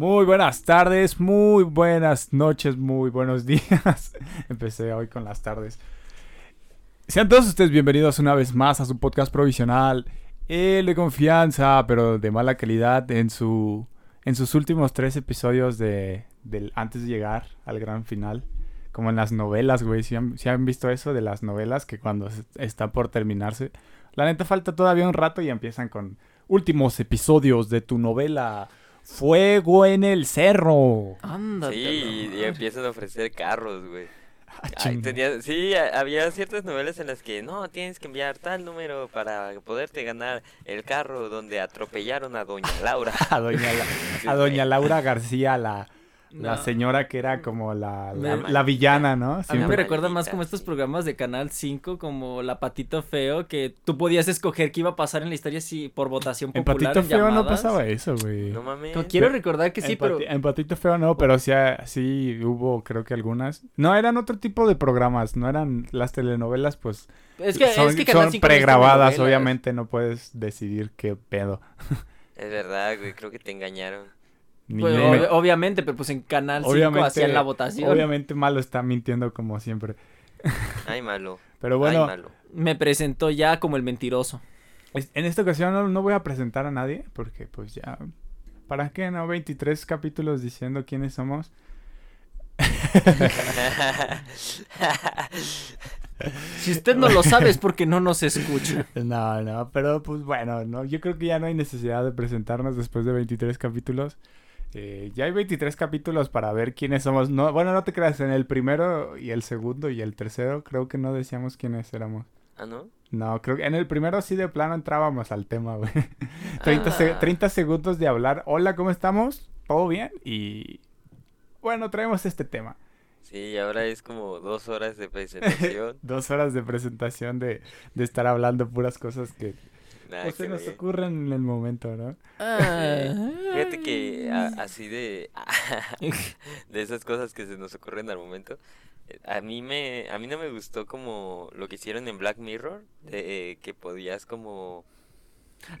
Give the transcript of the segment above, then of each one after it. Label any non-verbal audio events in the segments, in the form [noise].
Muy buenas tardes, muy buenas noches, muy buenos [laughs] días. Empecé hoy con las tardes. Sean todos ustedes bienvenidos una vez más a su podcast provisional, el de confianza, pero de mala calidad en su en sus últimos tres episodios de del antes de llegar al gran final, como en las novelas, güey. Si han, han visto eso de las novelas que cuando está por terminarse, la neta falta todavía un rato y empiezan con últimos episodios de tu novela Fuego en el cerro. Ándate. Sí, y empiezan a ofrecer carros, güey. Ah, Ay, chinga. tenía- sí, había ciertas novelas en las que no, tienes que enviar tal número para poderte ganar el carro donde atropellaron a Doña Laura. [laughs] a doña, La- a doña Laura García, la, la señora que era como la, la, Me- la villana, ¿no? A mí me recuerda más como estos programas de Canal 5, como La Patito Feo, que tú podías escoger qué iba a pasar en la historia si por votación En popular. Patito en Feo no pasaba eso, güey. No mames. No, quiero recordar que sí, en, pero... Pati- en Patito Feo no, pero sí, sí hubo, creo que algunas. No, eran otro tipo de programas, no eran las telenovelas, pues Es que, son, es que Canal son 5 no es pregrabadas, obviamente no puedes decidir qué pedo. Es verdad, güey, creo que te engañaron. Ni Pues, me- ob- obviamente, pero pues en Canal 5 obviamente, hacían la votación. obviamente malo está mintiendo como siempre. Ay, malo. Pero Ay, bueno, malo. Me presentó ya como el mentiroso. es- en esta ocasión no, no voy a presentar a nadie, porque pues ya... ¿Para qué no? 23 capítulos diciendo quiénes somos. [laughs] Si usted no lo sabe es porque no nos escucha. No, no, pero pues bueno, no, yo creo que ya no hay necesidad de presentarnos después de 23 capítulos. Eh, ya hay 23 capítulos para ver quiénes somos. No, bueno, no te creas, en el primero y el segundo y el tercero creo que no decíamos quiénes éramos. ¿Ah, no? No, creo que en el primero sí de plano entrábamos al tema, güey. [laughs] 30, se- Ah. 30 segundos de hablar, hola, ¿cómo estamos? ¿Todo bien? Y bueno, traemos este tema. Sí, ahora es como dos horas de [laughs] presentación. Dos horas de presentación de, de estar hablando puras cosas que Pues, se nos ocurren en el momento, ¿no? [laughs] Fíjate que a- así de [laughs] de esas cosas que se nos ocurren al momento, eh, a mí me a mí no me gustó como lo que hicieron en Black Mirror, de, eh, que podías como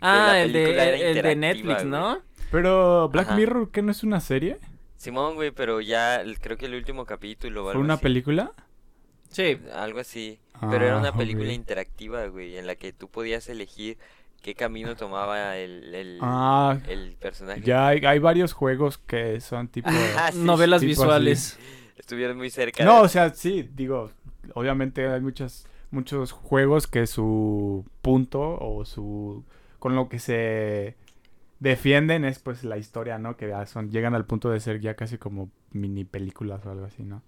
Ah, el de, el de interactiva, Netflix, güey. ¿no? Pero Black Ajá. Mirror, ¿qué no es una serie? Simón, güey, pero ya el- creo que el último capítulo ¿Fue algo una así, película? Sí. algo así, pero era Ah, una película interactiva, güey, en la que tú podías elegir qué camino tomaba el el, Ah, el personaje. ya hay, hay varios juegos que son tipo... [laughs] Ah, sí, Novelas tipo así. visuales. Estuvieron muy cerca. No, de- o sea, sí, digo, obviamente hay muchas, muchos juegos que su punto o su... con lo que se defienden es pues la historia, ¿no? Que ya son, llegan al punto de ser ya casi como mini películas o algo así, ¿no?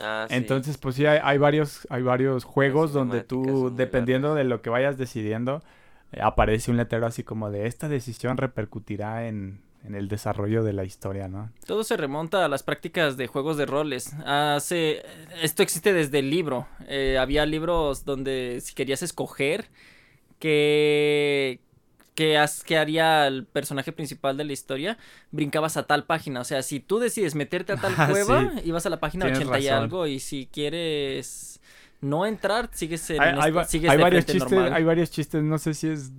Ah, sí. Entonces, pues sí, hay, hay varios, hay varios juegos donde tú, dependiendo largas. de lo que vayas decidiendo, aparece un letrero así como de esta decisión repercutirá en, en el desarrollo de la historia, ¿no? Todo se remonta a las prácticas de juegos de roles. Hace... Esto existe desde el libro. Eh, había libros donde si querías escoger que... Que, has- que haría el personaje principal de la historia, brincabas a tal página. O sea, si tú decides meterte a tal [laughs] Ah, cueva, sí. ibas a la página Tienes 80 y algo. Y si quieres no entrar, sigues en Hay, este- hay sigues hay de varios chistes, normal. hay varios chistes, no sé si es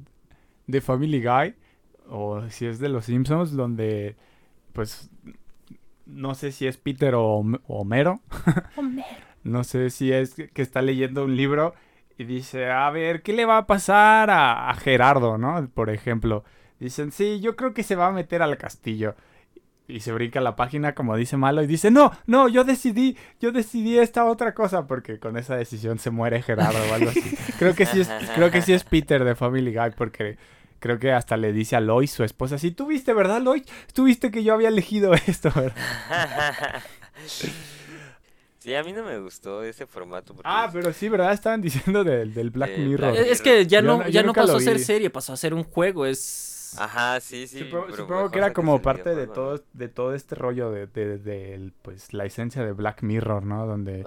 de Family Guy o si es de los Simpsons, donde pues no sé si es Peter o Hom- o [laughs] Homero. No sé si es que está leyendo un libro y dice, a ver, ¿qué le va a pasar a, a Gerardo, no? Por ejemplo. Dicen, sí, yo creo que se va a meter al castillo. Y se brinca la página como dice malo y dice, no, no, yo decidí, yo decidí esta otra cosa porque con esa decisión se muere Gerardo o algo así. [laughs] creo que sí es, creo que sí es Peter de Family Guy porque creo que hasta le dice a Lois, su esposa, sí, tú viste, ¿verdad, Lois? Tú viste que yo había elegido [laughs] esto, ¿verdad? [laughs] Sí, a mí no me gustó ese formato. Ah, pero sí, ¿verdad? Estaban diciendo del, del Black Eh, Mirror. Black Es es que ya no, ya no pasó a ser serie, pasó a ser un juego. Es. Ajá, sí, sí. Supongo, pero supongo mejor que era como parte de todo, de todo este rollo de, de, de pues, la esencia de Black Mirror, ¿no? Donde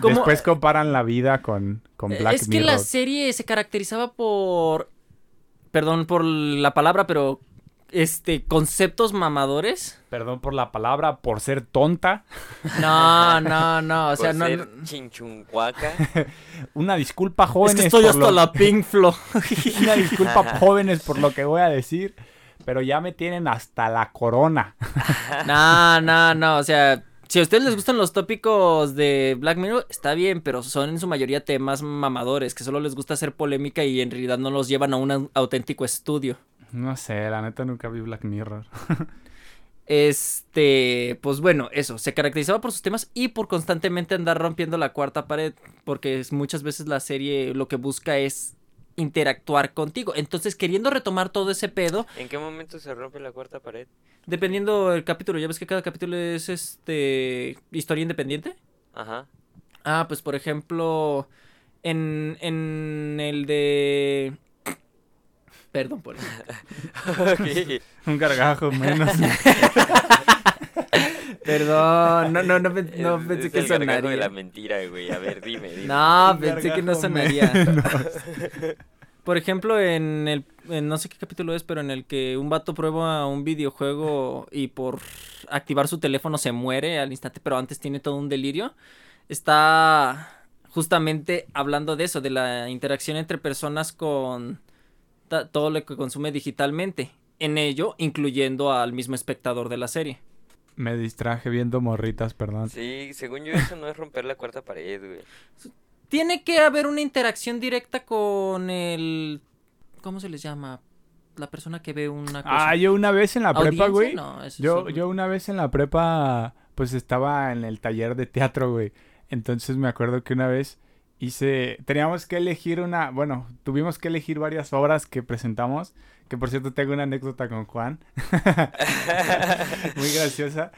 Como- después comparan la vida con, con Black es que Mirror. la serie se caracterizaba por. Perdón por la palabra, pero. Este, conceptos mamadores. Perdón por la palabra, por ser tonta. No, no, no. O Por sea, no. ser no- chinchuncuaca. [laughs] Una disculpa, Es jóvenes. que estoy por hasta lo- la Pink Flow. [laughs] Una disculpa, jóvenes, por lo que voy a decir. pero ya me tienen hasta la corona. [laughs] no, no, no, o sea, si a ustedes les gustan los tópicos de Black Mirror, está bien, pero son en su mayoría temas mamadores, que solo les gusta hacer polémica y en realidad no los llevan a un auténtico estudio. No sé, la neta nunca vi Black Mirror. [laughs] Este, pues bueno, eso, se caracterizaba por sus temas y por constantemente andar rompiendo la cuarta pared, porque muchas veces la serie lo que busca es interactuar contigo. Entonces, queriendo retomar todo ese pedo. ¿En qué momento se rompe la cuarta pared? Dependiendo del capítulo, ya ves que cada capítulo es este historia independiente. Ajá. Ah, pues por ejemplo, en, en el de Perdón por eso. [laughs] [laughs] Un gargajo menos. [laughs] Perdón, no, no, no, no pensé que sonaría. de la mentira, güey. A ver, dime, dime. No, pensé que no sonaría. Por ejemplo, en el, no sé qué capítulo es, pero en el que un vato prueba un videojuego y por activar su teléfono se muere al instante, pero antes tiene todo un delirio. Está justamente hablando de eso, de la interacción entre personas con todo lo que consume digitalmente, en ello incluyendo al mismo espectador de la serie. Me distraje viendo morritas, perdón. Sí, según yo eso no es romper la cuarta pared, güey. Tiene que haber una interacción directa con el... ¿Cómo se les llama? La persona que ve una cosa. Ah, yo una vez en la prepa, güey. yo, yo una vez en la prepa, pues estaba en el taller de teatro, güey. Entonces me acuerdo que una vez hice, teníamos que elegir una, bueno, tuvimos que elegir varias obras que presentamos, que por cierto tengo una anécdota con Juan, [laughs] muy graciosa,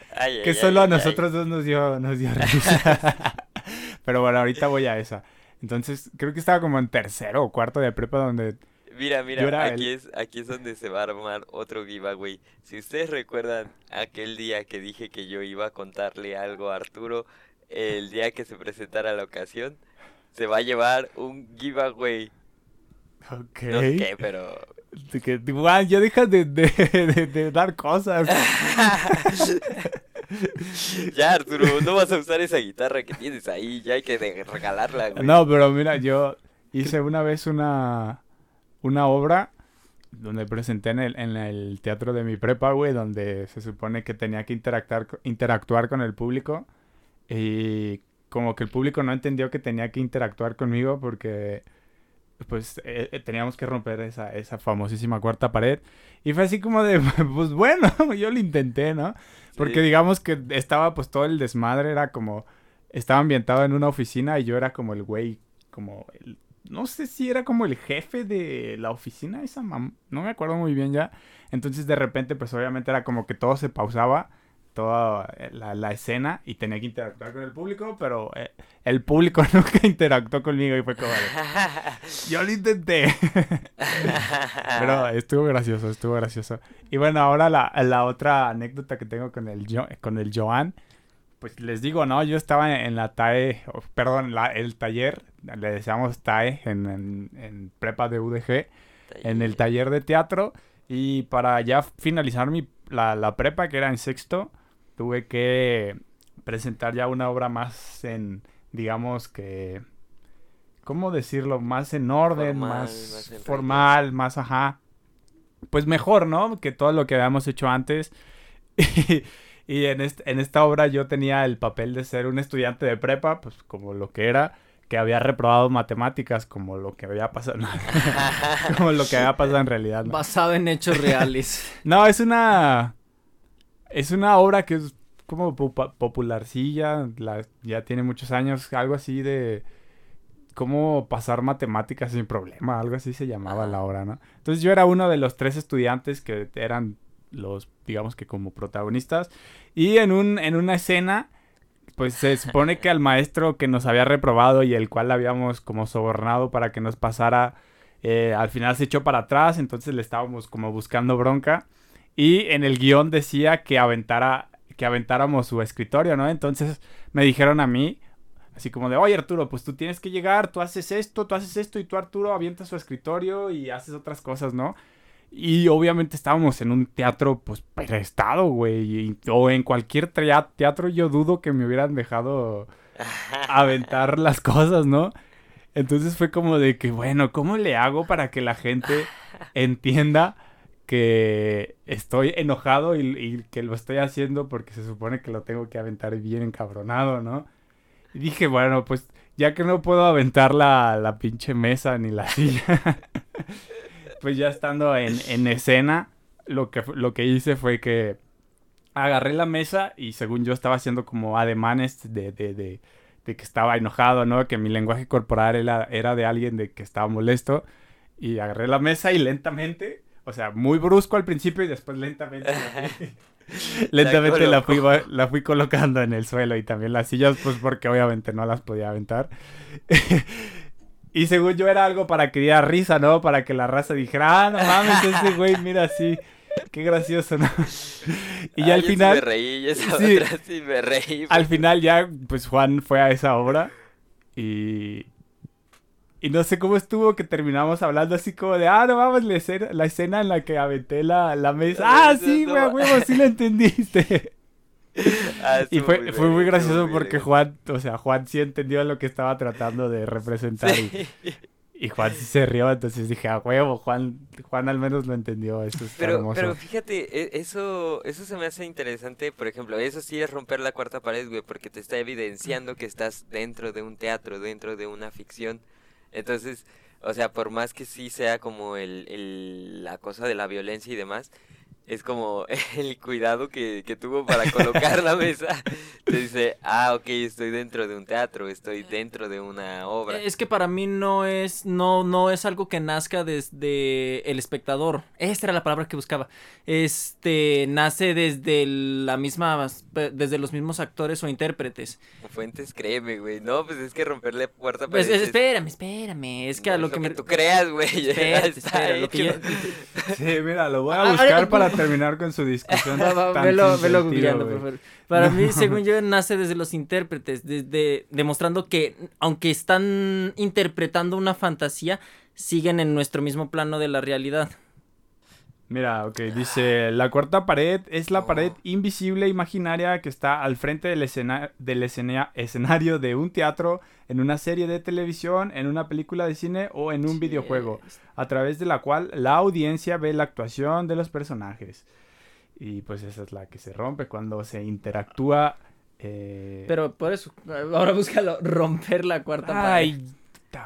que solo a nosotros dos nos dio, nos dio risa. [laughs] Pero bueno, ahorita voy a esa. Entonces, creo que estaba como en tercero o cuarto de prepa donde... Mira, mira, aquí, es, aquí es donde se va a armar otro giveaway. Si ustedes recuerdan aquel día que dije que yo iba a contarle algo a Arturo, el día que se presentara la ocasión, se va a llevar un giveaway. Ok. No sé qué, pero. Que, ya dejas de, de, de, dar cosas. [laughs] ya, Arturo, no vas a usar esa guitarra que tienes ahí, ya hay que regalarla, güey. No, pero mira, yo hice una vez una, una obra donde presenté en el, en el teatro de mi prepa, güey, donde se supone que tenía que interactuar, interactuar con el público. Y como que el público no entendió que tenía que interactuar conmigo porque pues eh, eh, teníamos que romper esa, esa famosísima cuarta pared. Y fue así como de, [laughs] pues bueno, [laughs] yo lo intenté, ¿no? Porque digamos que estaba pues todo el desmadre, era como, estaba ambientado en una oficina y yo era como el güey, como el, no sé si era como el jefe de la oficina, esa mam no me acuerdo muy bien ya. Entonces de repente pues obviamente era como que todo se pausaba toda eh, la, escena y tenía que interactuar con el público, pero eh, el público [laughs] nunca interactuó conmigo y fue como... [laughs] yo lo intenté. [laughs] pero estuvo gracioso, estuvo gracioso. Y bueno, ahora la, la otra anécdota que tengo con el, con el Joan, pues les digo, ¿no? Yo estaba en la TAE, perdón, la, el taller, le decíamos TAE en, en, prepa de UDG, en el taller de teatro. Y para ya finalizar mi, la, la prepa, que era en sexto, tuve que presentar ya una obra más en, digamos que, ¿cómo decirlo? Más en orden, más, formal, más ajá. Pues mejor, ¿no? Que todo lo que habíamos hecho antes. [laughs] y, en, en esta obra yo tenía el papel de ser un estudiante de prepa, pues como lo que era que había reprobado matemáticas como lo que había pasado [laughs] como lo que había pasado en realidad basado en hechos reales [laughs] no es una es una obra que es como popularcilla, la, ya tiene muchos años, algo así de cómo pasar matemáticas sin problema, algo así se llamaba la obra, ¿no? Entonces yo era uno de los tres estudiantes que eran los, digamos que como protagonistas, y en, un, en una escena, pues se supone que al maestro que nos había reprobado y el cual habíamos como sobornado para que nos pasara, eh, al final se echó para atrás, entonces le estábamos como buscando bronca. Y en el guion decía que aventara, que aventáramos su escritorio, ¿no? Entonces me dijeron a mí, así como de, oye Arturo, pues tú tienes que llegar, tú haces esto, tú haces esto, y tú Arturo avientas su escritorio y haces otras cosas, ¿no? Y obviamente estábamos en un teatro, pues, prestado, güey. O en cualquier teatro yo dudo que me hubieran dejado [laughs] aventar las cosas, ¿no? Entonces fue como de que, bueno, ¿cómo le hago para que la gente [laughs] entienda que estoy enojado y, que lo estoy haciendo porque se supone que lo tengo que aventar bien encabronado, ¿no? Y dije, bueno, pues ya que no puedo aventar la, la pinche mesa ni la [laughs] silla, pues ya estando en, en escena, lo que, lo que hice fue que agarré la mesa y según yo estaba haciendo como ademanes de, de, de, de que estaba enojado, ¿no? Que mi lenguaje corporal era, era de alguien de que estaba molesto. Y agarré la mesa y lentamente o sea, muy brusco al principio y después lentamente. lentamente la fui, [laughs] [laughs] la fui colocando en el suelo y también las sillas, pues porque obviamente no las podía aventar. [laughs] y según yo era algo para que diera risa, ¿no? Para que la raza dijera, ah, no mames, ese güey, mira así. Qué gracioso, ¿no? y ya al final. me reí, esa sí, sí me reí. Al final ya, pues Juan fue a esa obra y, y no sé cómo estuvo que terminamos hablando así como de, ah, no vamos, la escena, la escena en la que aventé la, la mesa. ah, sí, güey, huevo, sí lo entendiste. [laughs] Ah, y fue muy, fue muy gracioso porque Juan, o sea, Juan sí entendió lo que estaba tratando de representar. Y, Juan sí se rió, entonces dije, a huevo, Juan, Juan al menos lo entendió. Eso está pero, hermoso. pero fíjate, e, eso, eso se me hace interesante, por ejemplo, eso sí es romper la cuarta pared, güey, porque te está evidenciando que estás dentro de un teatro, dentro de una ficción. Entonces, o sea, por más que sí sea como el, el, la cosa de la violencia y demás, es como [laughs] el cuidado que, que tuvo para colocar la mesa. [laughs] Te dice, ah, ok, estoy dentro de un teatro, estoy dentro de una obra. Es que para mí no es, no, no es algo que nazca desde el espectador. Esta era la palabra que buscaba. Este, nace desde la misma, desde los mismos actores o intérpretes. Fuentes, créeme, güey. No, pues es que romperle puerta pues, espérame, espérame. Es que a lo, que, me... tú creas, güey. [laughs] Espera, lo que Sí, mira, lo voy a buscar para terminar con su discusión. [laughs] Para mí, [laughs] según yo, nace desde los intérpretes, desde demostrando que aunque están interpretando una fantasía, siguen en nuestro mismo plano de la realidad. Mira, ok, dice, la cuarta pared es la pared invisible imaginaria que está al frente del, escena del escenario de un teatro, en una serie de televisión, en una película de cine o en un videojuego, a través de la cual la audiencia ve la actuación de los personajes. Y pues esa es la que se rompe cuando se interactúa. Eh... Pero por eso, ahora búscalo, romper la cuarta pared. Ay,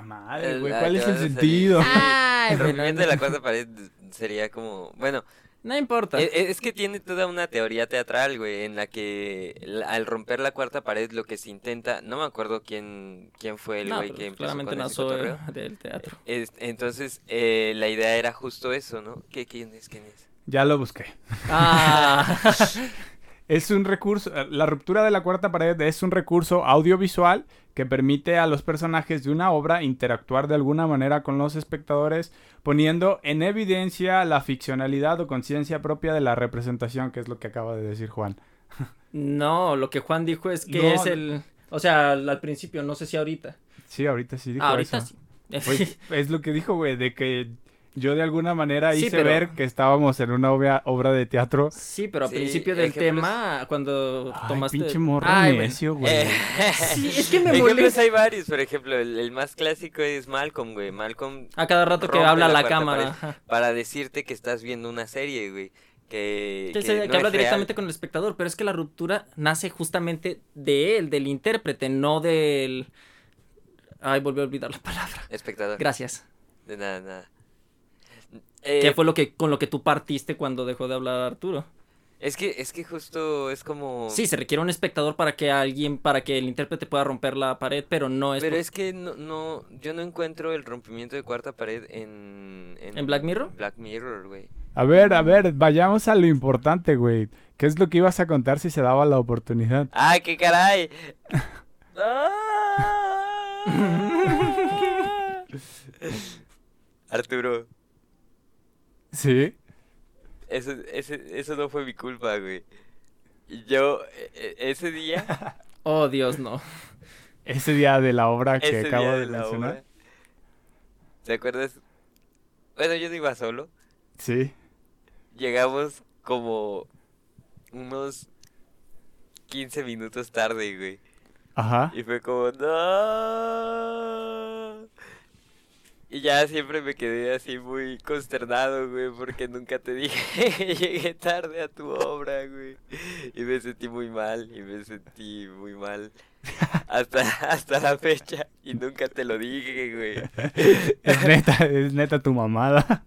madre, güey, ¿cuál es el sentido? Ay, [laughs] el rompimiento de la cuarta pared sería como, bueno, no importa. E, e, es, que tiene toda una teoría teatral, güey, en la que al romper la cuarta pared lo que se intenta, no me acuerdo quién quién fue el güey que empezó claramente con nació [laughs] del teatro. entonces, eh, la idea era justo eso, ¿no? ¿Qué, ¿Quién es? ¿Quién es? Ya lo busqué. Ah. [laughs] es un recurso, la ruptura de la cuarta pared es un recurso audiovisual que permite a los personajes de una obra interactuar de alguna manera con los espectadores, poniendo en evidencia la ficcionalidad o conciencia propia de la representación, que es lo que acaba de decir Juan. No, lo que Juan dijo es que es el... O sea, al principio, no sé si ahorita. Sí, ahorita sí dijo ah, ahorita sí. Pues, [laughs] es lo que dijo, güey, de que yo de alguna manera hice ver que estábamos en una obra, obra de teatro. Sí, pero al principio del tema, cuando Ay, tomaste... pinche morro Ay, necio, güey. Eh, sí, [laughs] es que me molesta. hay varios, por ejemplo, el, más clásico es Malcolm, güey. Malcolm... A cada rato que habla la, cámara. Para decirte que estás viendo una serie, güey. Que, que, habla directamente con el espectador, pero es que la ruptura nace justamente de él, del intérprete, no del... Ay, volví a olvidar la palabra. Espectador. Gracias. De nada, nada. ¿Qué eh, fue lo que con lo que tú partiste cuando dejó de hablar Arturo? Es que, es que justo es como... Sí, se requiere un espectador para que alguien, para que el intérprete pueda romper la pared, pero no es... Pero es que no, no, yo no encuentro el rompimiento de cuarta pared en... ¿En, Black Mirror? Black Mirror, güey. A ver, a ver, vayamos a lo importante, güey. ¿Qué es lo que ibas a contar si se daba la oportunidad? ¡Ay, qué caray! [laughs] [laughs] Arturo. Sí. Eso, ese, eso no fue mi culpa, güey. Yo, e, e, ese día... [laughs] oh, Dios, no. Ese día de la obra que acabo de, mencionar. ¿Te acuerdas? Bueno, yo no iba solo. Sí. Llegamos como unos 15 minutos tarde, güey. Ajá. Y fue como, no. Y ya siempre me quedé así muy consternado, güey, porque nunca te dije que [laughs] llegué tarde a tu obra, güey. Y me sentí muy mal, y me sentí muy mal. [laughs] Hasta, hasta la fecha. Y nunca te lo dije, güey. [laughs] Es neta, es neta tu mamada.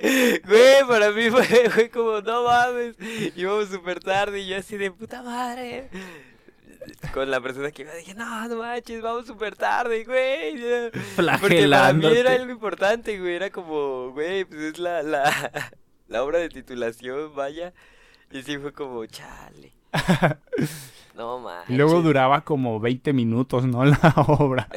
Güey, para mí fue, fue como, no mames. Íbamos súper tarde y yo así de puta madre. Con la persona que iba dije, no, no manches, vamos súper tarde, güey. [laughs] Porque para mí era algo importante, güey. Era como, güey, pues es la, la, [laughs] la obra de titulación, vaya. Y sí fue como, chale. [laughs] No manches. Y luego duraba como 20 minutos, ¿no? La obra.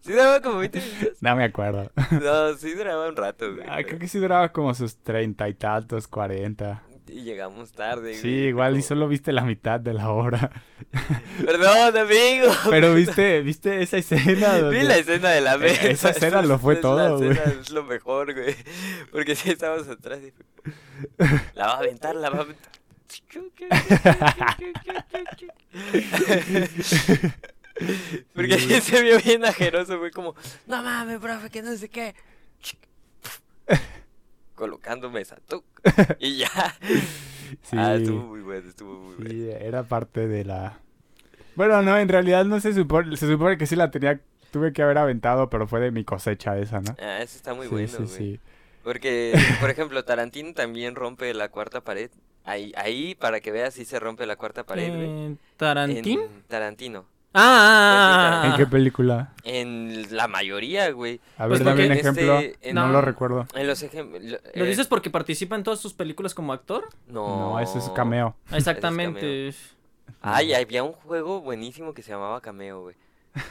¿Sí duraba como 20 minutos? No me acuerdo. No, sí duraba un rato, güey. Ah, creo que sí duraba como sus treinta y tantos, cuarenta. Y llegamos tarde, Sí, güey. igual y solo viste la mitad de la obra. [laughs] Perdón, amigo. Pero viste, viste esa escena donde... Vi la escena de la mesa. Esa escena lo fue Es todo, güey. escena Es lo mejor, güey. Porque si estábamos atrás y La va a aventar, la va a aventar. Porque Sí. se vio bien ajeroso, güey, como, no mames, profe, que no sé qué. Colocando mesa, tuc, [laughs] y ya. Sí, Ah, estuvo muy bueno, estuvo muy bueno. sí, era parte de la... Bueno, no, en realidad no se supone... Se supone que sí la tenía... Tuve que haber aventado, pero fue de mi cosecha esa, ¿no? Ah, eso está muy sí, bueno, sí, güey. sí. Porque, por [laughs] ejemplo, Tarantino también rompe la cuarta pared. Ahí, ahí para que veas, sí se rompe la cuarta pared, güey. ¿Tarantín? En Tarantino. Ah, ah, ah, ¿En ah, qué ah. película? En la mayoría, güey. A Pues ver, dame un porque ejemplo. este, no, no. lo recuerdo. En los ejemplos. ¿Lo dices porque participa en todas sus películas como actor? No. No, ese es cameo. [laughs] Exactamente. Ay, había un juego buenísimo que se llamaba Cameo, güey.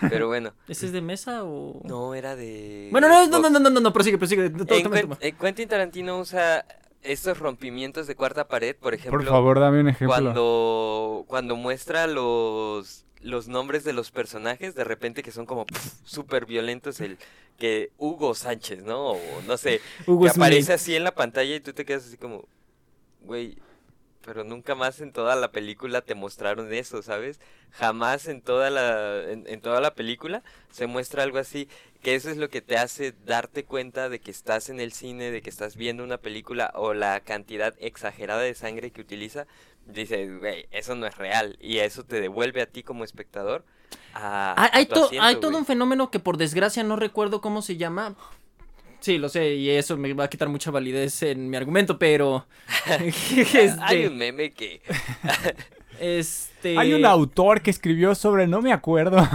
Pero bueno, [laughs] ¿Ese es de mesa o...? no era de. Bueno, no, no, no, no, no, no, no, prosigue, prosigue. En Toma, toma, Quen- toma. en Quentin Tarantino usa estos rompimientos de cuarta pared, por ejemplo. Por favor, dame un ejemplo. cuando cuando muestra los los nombres de los personajes de repente que son como súper violentos el que Hugo Sánchez no o no sé Hugo que Smith. aparece así en la pantalla y tú te quedas así como güey pero nunca más en toda la película te mostraron eso, ¿sabes? Jamás en toda la en, en toda la película se muestra algo así, que eso es lo que te hace darte cuenta de que estás en el cine, de que estás viendo una película o la cantidad exagerada de sangre que utiliza, dices, güey, eso no es real y eso te devuelve a ti como espectador a, Hay, hay tu to- asiento, hay todo un fenómeno que por desgracia no recuerdo cómo se llama. Sí, lo sé, y eso me va a quitar mucha validez en mi argumento, pero... [laughs] [laughs] este, Hay un meme que [laughs] este, Hay un autor que escribió sobre, no me acuerdo.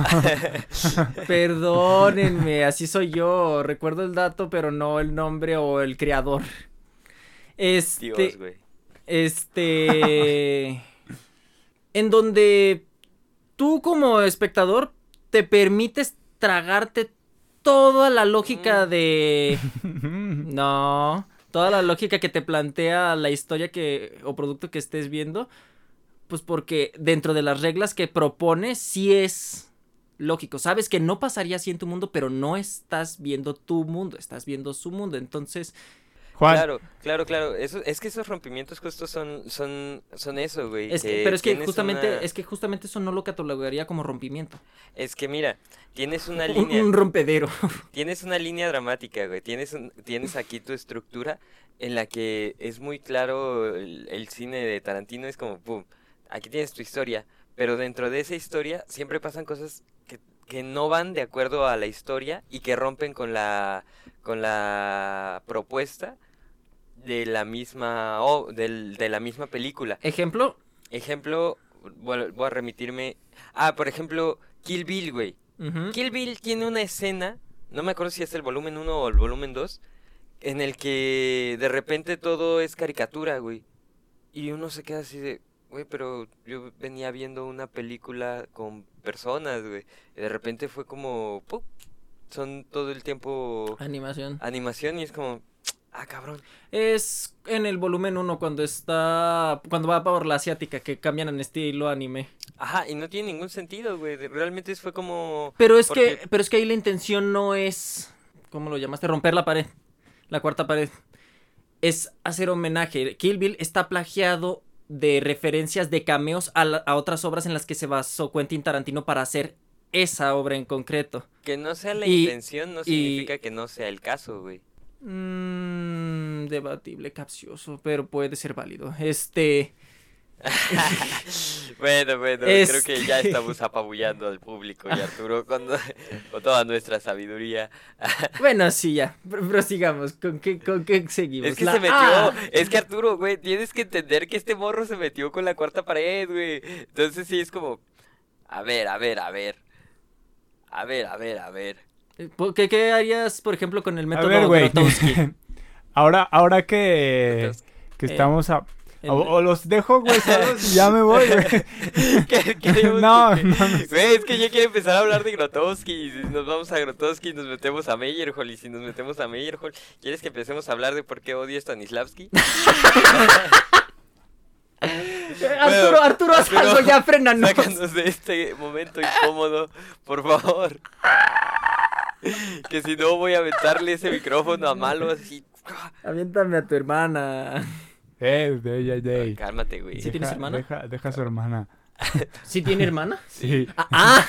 Perdónenme, así soy yo. Recuerdo el dato, pero no el nombre o el creador. Este... Dios, güey. Este. [laughs] en donde tú como espectador te permites tragarte toda la lógica Mm. de. [laughs] No. Toda la lógica que te plantea la historia que. o producto que estés viendo. Pues porque dentro de las reglas que propone, sí es lógico. Sabes que no pasaría así en tu mundo, pero no estás viendo tu mundo, estás viendo su mundo. Entonces. Juan, Claro, claro, claro. Eso, es que esos rompimientos justos son, son, son eso, güey. Es que- pero es que justamente, una- es que justamente eso no lo catalogaría como rompimiento. Es que mira, tienes una Un, línea, un rompedero. [laughs] tienes una línea dramática, güey. Tienes, un- tienes aquí tu estructura en la que es muy claro el, el cine de Tarantino. Es como, pum, aquí tienes tu historia. Pero dentro de esa historia siempre pasan cosas que, que no van de acuerdo a la historia y que rompen con la, con la propuesta de la misma, del, de la misma película. Ejemplo. Ejemplo, voy, a remitirme. Ah, por ejemplo, Kill Bill, güey. Kill Bill tiene una escena, no me acuerdo si es el volumen 1 o el volumen 2, en el que de repente todo es caricatura, güey. Y uno se queda así de, güey, pero yo venía viendo una película con personas, güey. Y de repente fue como, ¡pum! Son todo el tiempo Animación. animación y es como, ah, cabrón. Es en el volumen 1 cuando está. Cuando va por la asiática, que cambian en estilo anime. Ajá, y no tiene ningún sentido, güey. Realmente fue como... Pero es Porque- que. Pero es que ahí la intención no es. ¿Cómo lo llamaste? Romper la pared. La cuarta pared. Es hacer homenaje. Kill Bill está plagiado de referencias de cameos a, la- a otras obras en las que se basó Quentin Tarantino para hacer esa obra en concreto. Que no sea la Y- intención no y- significa que no sea el caso, güey. Mmm, debatible, capcioso, pero puede ser válido. Este, [laughs] Bueno, bueno, creo que ya Este- estamos apabullando al público y Arturo con, con toda nuestra sabiduría. [laughs] bueno, sí, ya, pr- prosigamos. ¿Con qué, con qué seguimos? Es que La- se metió, ¡Ah! es que Arturo, güey, tienes que entender que este morro se metió con la cuarta pared, güey. Entonces sí es como, a ver, a ver, a ver. A ver, a ver, a ver. ¿Por ¿Qué, qué harías, por ejemplo, con el A método ver, güey. Grotowski? [laughs] ahora, ahora que, que eh, estamos a... el- O, o los dejo, güey, [laughs] ya me voy, güey. [laughs] ¿qué- queremos No, que- no, no. Güey, es que yo quiero empezar a hablar de Grotowski. y Si nos vamos a Grotowski, nos metemos a Meyerhold. Y si nos metemos a Meyerhold, ¿quieres que empecemos a hablar de por qué odio a Stanislavski? Arturo, Arturo, haz algo, ya frénanos. Sácanos de este momento incómodo, por favor. [laughs] Que si no voy a aventarle ese micrófono a malo así. Aviéntame a tu hermana. Eh, de, de, de. Cálmate, güey. ¿Sí tienes Deja- hermana? Deja, deja a su hermana. [laughs] ¿Sí tiene hermana? [laughs] Sí. Ah, ah,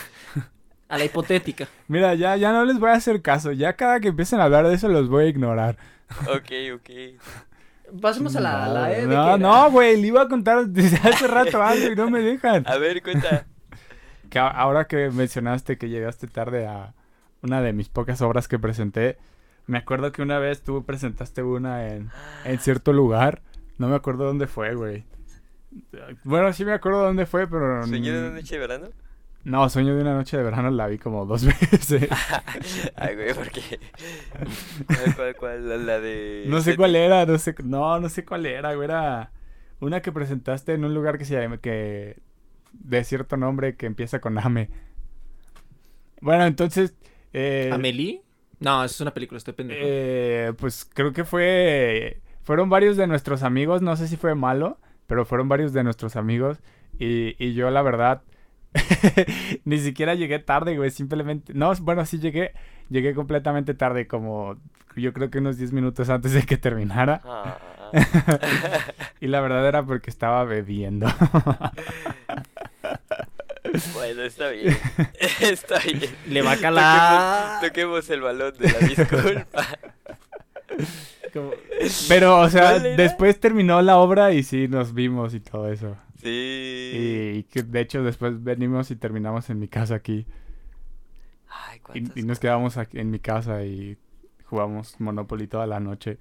a la hipotética. Mira, ya, ya no les voy a hacer caso. Ya cada que empiecen a hablar de eso los voy a ignorar. Ok, ok. Pasemos a la, a la E. ¿de no, no, güey, le iba a contar desde hace rato algo y no me dejan. A ver, cuenta. Que ahora que mencionaste que llegaste tarde a una de mis pocas obras que presenté, me acuerdo que una vez tú presentaste una en, en cierto lugar. No me acuerdo dónde fue, güey. Bueno, sí me acuerdo dónde fue, pero... ¿Sueño de una noche de verano? No, Sueño de una noche de verano la vi como dos [laughs] veces. [laughs] Ay, güey, porque. ¿Cuál, cuál, cuál? La, la de. No sé cuál era, no sé, no, no sé cuál era, güey, era una que presentaste en un lugar que se llama, que, de cierto nombre que empieza con Ame. Bueno, entonces, eh, ¿Amelie? No, eso es una película, estoy pendejo. eh, pues creo que fue, fueron varios de nuestros amigos, no sé si fue malo, pero fueron varios de nuestros amigos y, y yo la verdad, [laughs] ni siquiera llegué tarde, güey, simplemente, no, bueno, sí llegué, llegué completamente tarde, como yo creo que unos 10 minutos antes de que terminara. Ah, [laughs] Y la verdad era porque estaba bebiendo. [laughs] bueno, está bien. [laughs] Está bien. Le va a calar. Toquemos, toquemos el balón de la disculpa. [laughs] Como- Pero, o sea, después terminó la obra y sí nos vimos y todo eso. Sí. Y que de hecho después venimos y terminamos en mi casa aquí. Ay, Y, y nos quedamos aquí en mi casa y jugamos Monopoly toda la noche.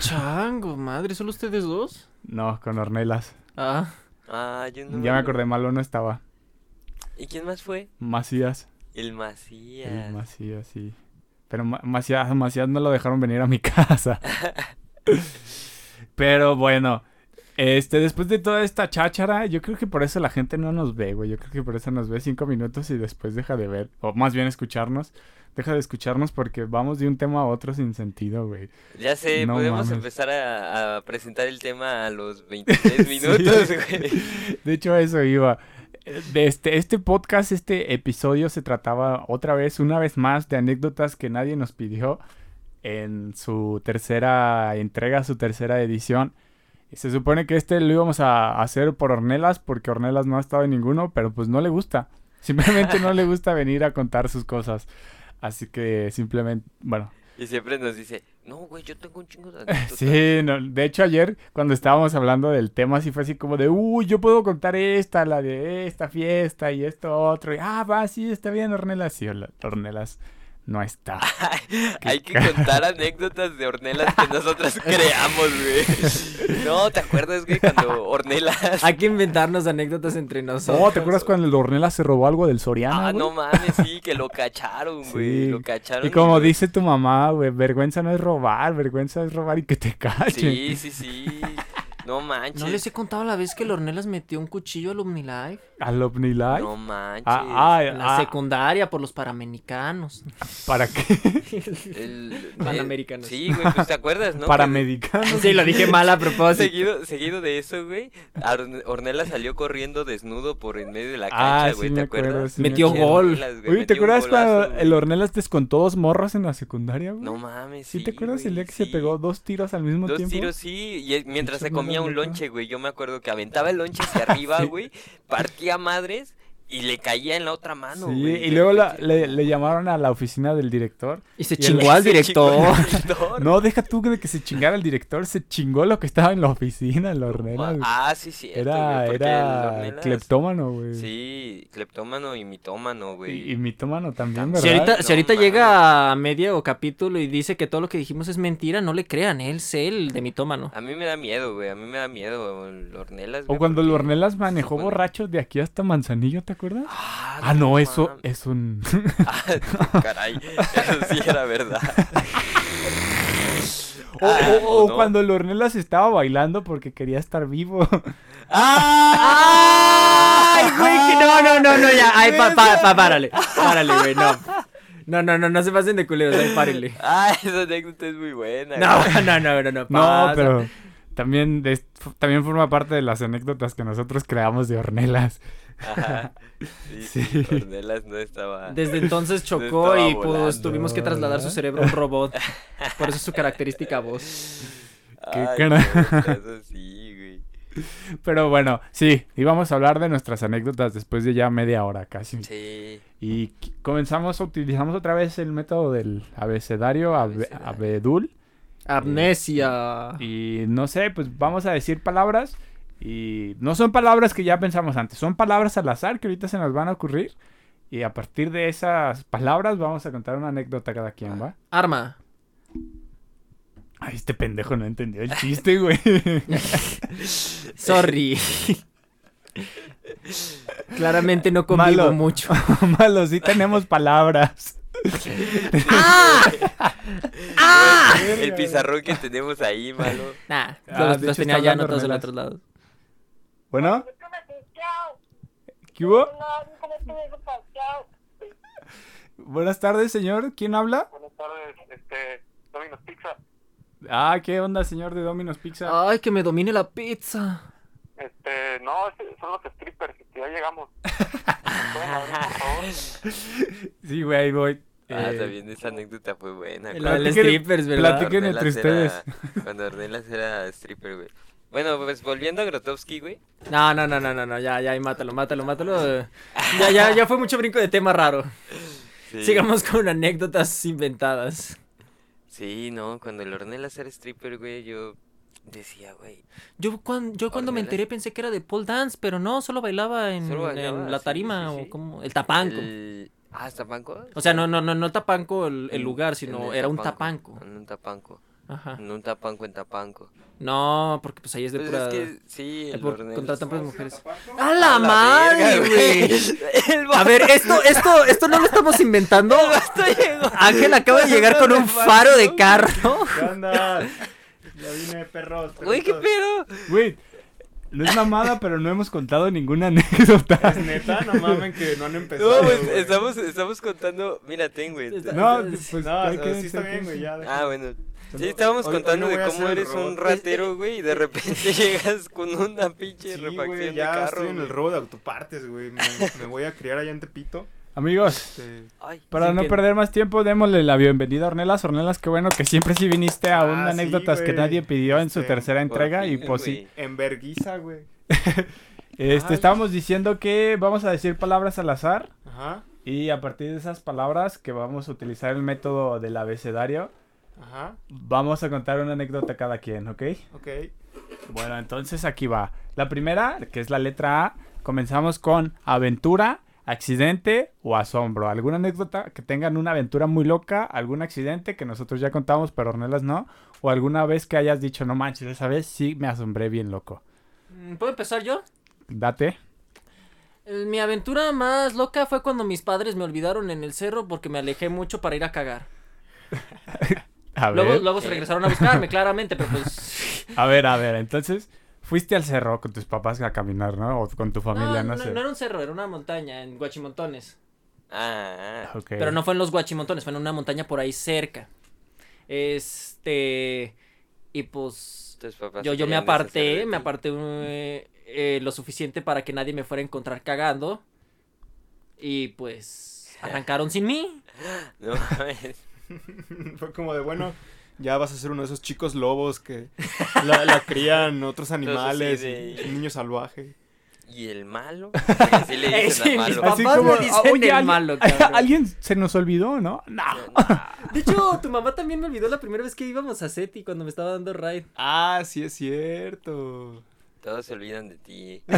Chango, madre, ¿solo ustedes dos? No, con Ornelas. Ah, Ah, yo no ya me acordé, malo no estaba. ¿Y quién más fue? Macías. El El Macías. Macías, sí. Pero Ma- Macías, Macías no lo dejaron venir a mi [laughs] casa. Pero bueno, este, después de toda esta cháchara, yo creo que por eso la gente no nos ve, güey. Yo creo que por eso nos ve cinco minutos y después deja de ver, o más bien escucharnos. Deja de escucharnos porque vamos de un tema a otro sin sentido, güey. Ya sé, No podemos mames. empezar a, a presentar el tema a los 23 [laughs] minutos, Sí. güey. De hecho, a eso iba. De este, este podcast, este episodio se trataba otra vez, una vez más, de anécdotas que nadie nos pidió en su tercera entrega, su tercera edición. Se supone que este lo íbamos a hacer por Ornelas, porque Ornelas no ha estado en ninguno, pero pues no le gusta. [laughs] Simplemente no le gusta venir a contar sus cosas. Así que simplemente, bueno, Y siempre nos dice, no, güey, yo tengo un chingo de [laughs] anécdotas". Sí, no, de hecho ayer cuando estábamos hablando del tema sí fue así como de, uy, yo puedo contar esta, la de esta fiesta y esto otro. Y, ah, va, sí, está bien, Ornelas. Sí, Ornelas no está. [laughs] Hay que contar anécdotas de Ornelas que nosotros [laughs] creamos, güey. No, ¿te acuerdas, güey, cuando Ornelas... hay que inventarnos anécdotas entre nosotros. Oh, ¿te acuerdas cuando el Ornelas se robó algo del Soriana, Ah, güey? no mames, sí, que lo cacharon, [laughs] güey. Sí. Lo cacharon. Y como dice tu mamá, güey, vergüenza no es robar, vergüenza es robar y que te cachen. Sí, sí, sí. No manches. ¿No les he contado la vez que el Ornelas metió un cuchillo al OmniLife? Al OVNILife. No manches. Ah, ah, la ah, secundaria por los paramericanos. ¿Para qué? El- [laughs] Panamericanos. eh, sí, güey, pues te acuerdas, ¿no? Paramericano. Sí, lo dije mal a propósito. Seguido, seguido de eso, güey, Orne- Ornella salió corriendo desnudo por en medio de la Ah, cancha, sí güey, me ¿te acuerdo, acuerdas? sí me Metió gol. Ornelas, güey, Oye, ¿te acuerdas cuando el. Ornelas descontó dos morros en la secundaria, güey? No mames, ¿Sí, sí, te acuerdas el día que se sí. pegó dos tiros al mismo Dos tiempo? tiros, sí, y eh, mientras se Pinche un lonche, güey, yo me acuerdo que aventaba el lonche hacia [laughs] arriba, Sí. güey, partía madres y le caía en la otra mano. Sí, güey, y luego la- le, le llamaron a la oficina del director. Y se Y el- chingó [laughs] al director. [laughs] director. No, deja tú de que se chingara el director, se chingó lo que estaba en la oficina, en la hornera. güey. Ah, sí, sí. era era cleptómano, güey. Sí, cleptómano y mitómano, güey. Y, y mitómano también, Si ¿verdad? ahorita, si No ahorita mames. llega a medio capítulo y dice que todo lo que dijimos es mentira, no le crean, él es el de mitómano. A mí me da miedo, güey. A mí me da miedo el Ornelas. O güey, cuando el porque Ornelas manejó se pone- borracho de aquí hasta Manzanillo, ¿te acuerdas? Ah, Ah, no, eso es un... Ah, [laughs] [laughs] caray, eso sí era verdad. O, Ah, o- o ¿o no? cuando el Ornelas estaba bailando porque quería estar vivo. [laughs] ¡Ay, güey! que No, no, no, no, ya. Ay, pa, pa, pa, párale. Párale, güey, no. No, no, no, no se pasen de culeros, ahí párenle. Ah, esa anécdota es muy buena. No, güey. no, no, no, no. No, pero también, de- también forma parte de las anécdotas que nosotros creamos de Ornelas. Ajá. [laughs] Sí, sí, Sí. Ornelas no estaba. Desde [laughs] entonces chocó y pues tuvimos que trasladar su cerebro a un robot. Por eso es su característica voz. [laughs] Qué Ay, cara. no, eso sí, güey. Pero bueno, sí, íbamos a hablar de nuestras anécdotas después de ya media hora casi. Sí. Y comenzamos, utilizamos otra vez el método del abecedario, abe- Abecedario. abedul. Amnesia. Y no sé, pues vamos a decir palabras. Y no son palabras que ya pensamos antes, son palabras al azar que ahorita se nos van a ocurrir. Y a partir de esas palabras vamos a contar una anécdota cada quien, ¿va? Arma. Ay, este pendejo no entendió el chiste, güey. [laughs] Sorry. Claramente no convivo Malo. mucho. [laughs] Malo, sí tenemos palabras. El pizarrón que tenemos ahí, malo. Nah, Ah, los, los tenía ya anotados en otros lados. Bueno, ¿qué hubo? Buenas tardes, señor. ¿Quién habla? Buenas tardes, este, Domino's Pizza. Ah, ¿qué onda, señor de Domino's Pizza? Ay, que me domine la pizza. Este, no, son los strippers, que ya llegamos. [laughs] Sí, güey, ahí voy. Ah, Eh, también esa anécdota fue buena. El Platiquen- strippers, ¿verdad? platiquen entre ustedes. era- Cuando Ornelas era stripper, güey. Bueno, pues volviendo a Grotowski, güey. No, no, no, no, no, no, ya, ya, mátalo, mátalo, mátalo. Ya, ya, ya fue mucho brinco de tema raro. Sí. Sigamos con anécdotas inventadas. Sí, no, cuando el Ornelas era stripper, güey, yo decía, güey. Yo, cuan- yo cuando me enteré pensé que era de pole dance, pero no, solo bailaba en, Solo bailaba, en la tarima sí, sí. o como el tapanco. El... Ah, ¿es tapanco? O sea, no, no, no, no tapanco el, lugar, sino el era un tapanco. En un tapanco. Ajá. En un tapanco en tapanco. No, porque pues ahí es de Pues pura... es que sí, el por- contratan puras mujeres. ¡A ¡A la madre, güey! [laughs] A ver, esto, esto, esto no lo estamos inventando. Ángel acaba de llegar con un faro de carro. ¿Qué onda? Ya vine, perros. [laughs] Güey, qué pedo. Güey, no es mamada, pero no hemos contado ninguna anécdota. Neta, no [laughs] mamen que no han No, empezado. pues güey. estamos, estamos contando. Mira, ten, güey. No, pues No, sí está bien, güey, ya. Ah, bueno. Sí, estábamos Hoy- contando de cómo eres un ratero, [laughs] güey, y de repente [laughs] llegas con una pinche Sí, refacción de ya carro. estoy en el robo de autopartes, güey. Me, me voy a criar allá en Tepito. Amigos, Este, Ay, para Sí no que- perder más tiempo, démosle la bienvenida a Ornelas. Ornelas, qué bueno que siempre sí viniste a Ah, unas sí, anécdotas que nadie pidió en su Este, tercera entrega. Y pues sí, en Berguisa, güey. [laughs] este, Ay. estábamos diciendo que vamos a decir palabras al azar. Ajá, Y a partir de esas palabras que vamos a utilizar el método del abecedario, ajá, vamos a contar una anécdota cada quien, ¿ok? ok. Bueno, entonces aquí va. La primera, que es la letra A, comenzamos con aventura, accidente o asombro. ¿Alguna anécdota que tengan una aventura muy loca? ¿Algún accidente que nosotros ya contamos, pero Ornelas no? ¿O alguna vez que hayas dicho, no manches, esa vez sí me asombré bien loco? Mm, ¿Puedo empezar yo? Date. Eh, Mi aventura más loca fue cuando mis padres me olvidaron en el cerro porque me alejé mucho para ir a cagar. [laughs] A Luego, ver, luego se regresaron a buscarme, [laughs] claramente, pero pues... a ver, a ver. Entonces, fuiste al cerro con tus papás a caminar, ¿no? O con tu familia, no, no, sé. no era un cerro, era una montaña en Guachimontones. Ah, ah. Ok. Pero no fue en los Guachimontones, fue en una montaña por ahí cerca. Este... Y pues... Tus papás Yo, yo me aparté, me aparté eh, eh, lo suficiente para que nadie me fuera a encontrar cagando. Y pues arrancaron sin mí. [laughs] No mames. [laughs] Fue como de, bueno, ya vas a ser uno de esos chicos lobos que la, la crían otros animales, de- y un niño salvaje. ¿y el malo? [laughs] Porque así le dicen sí, al mis malo. papás Así me como, dicen "Ah, oye, el alguien- malo, cabrón". ¿Alguien se nos olvidó, no? No. De hecho, tu mamá también me olvidó la primera vez que íbamos a SETI cuando me estaba dando ride. Ah, sí es cierto. Todos se olvidan de ti. [laughs]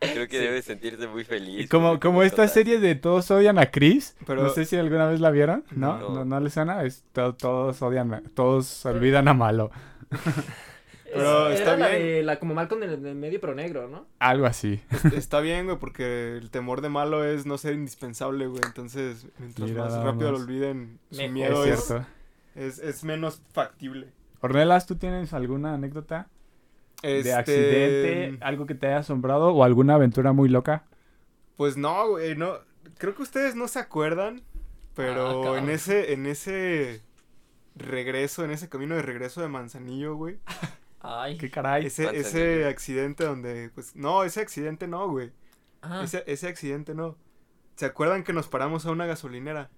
Creo que debes sentirte muy feliz. Y como, como esta serie de Todos odian a Chris, Pero- no sé si alguna vez la vieron, ¿no? No. ¿No, no les suena? Es to- todos odian, a- todos olvidan a Malo, [laughs] Pero está era la bien. de la como Malcolm en el, medio pero negro, ¿no? algo así. [laughs] Está bien, güey, porque el temor de malo es no ser indispensable, güey. Entonces, mientras Mira más rápido lo olviden, su miedo es es, es menos factible. Ornelas, ¿tú tienes alguna anécdota de Este, accidente, algo que te haya asombrado o alguna aventura muy loca? Pues no, güey, no. Creo que ustedes no se acuerdan, pero Ah, en ese, en ese regreso, en ese camino de regreso de Manzanillo, güey. Ay. ¿Qué caray? Ese, ese accidente donde, pues, no, ese accidente no, güey. Ah, Ese, ese accidente no. ¿Se acuerdan que nos paramos a una gasolinera?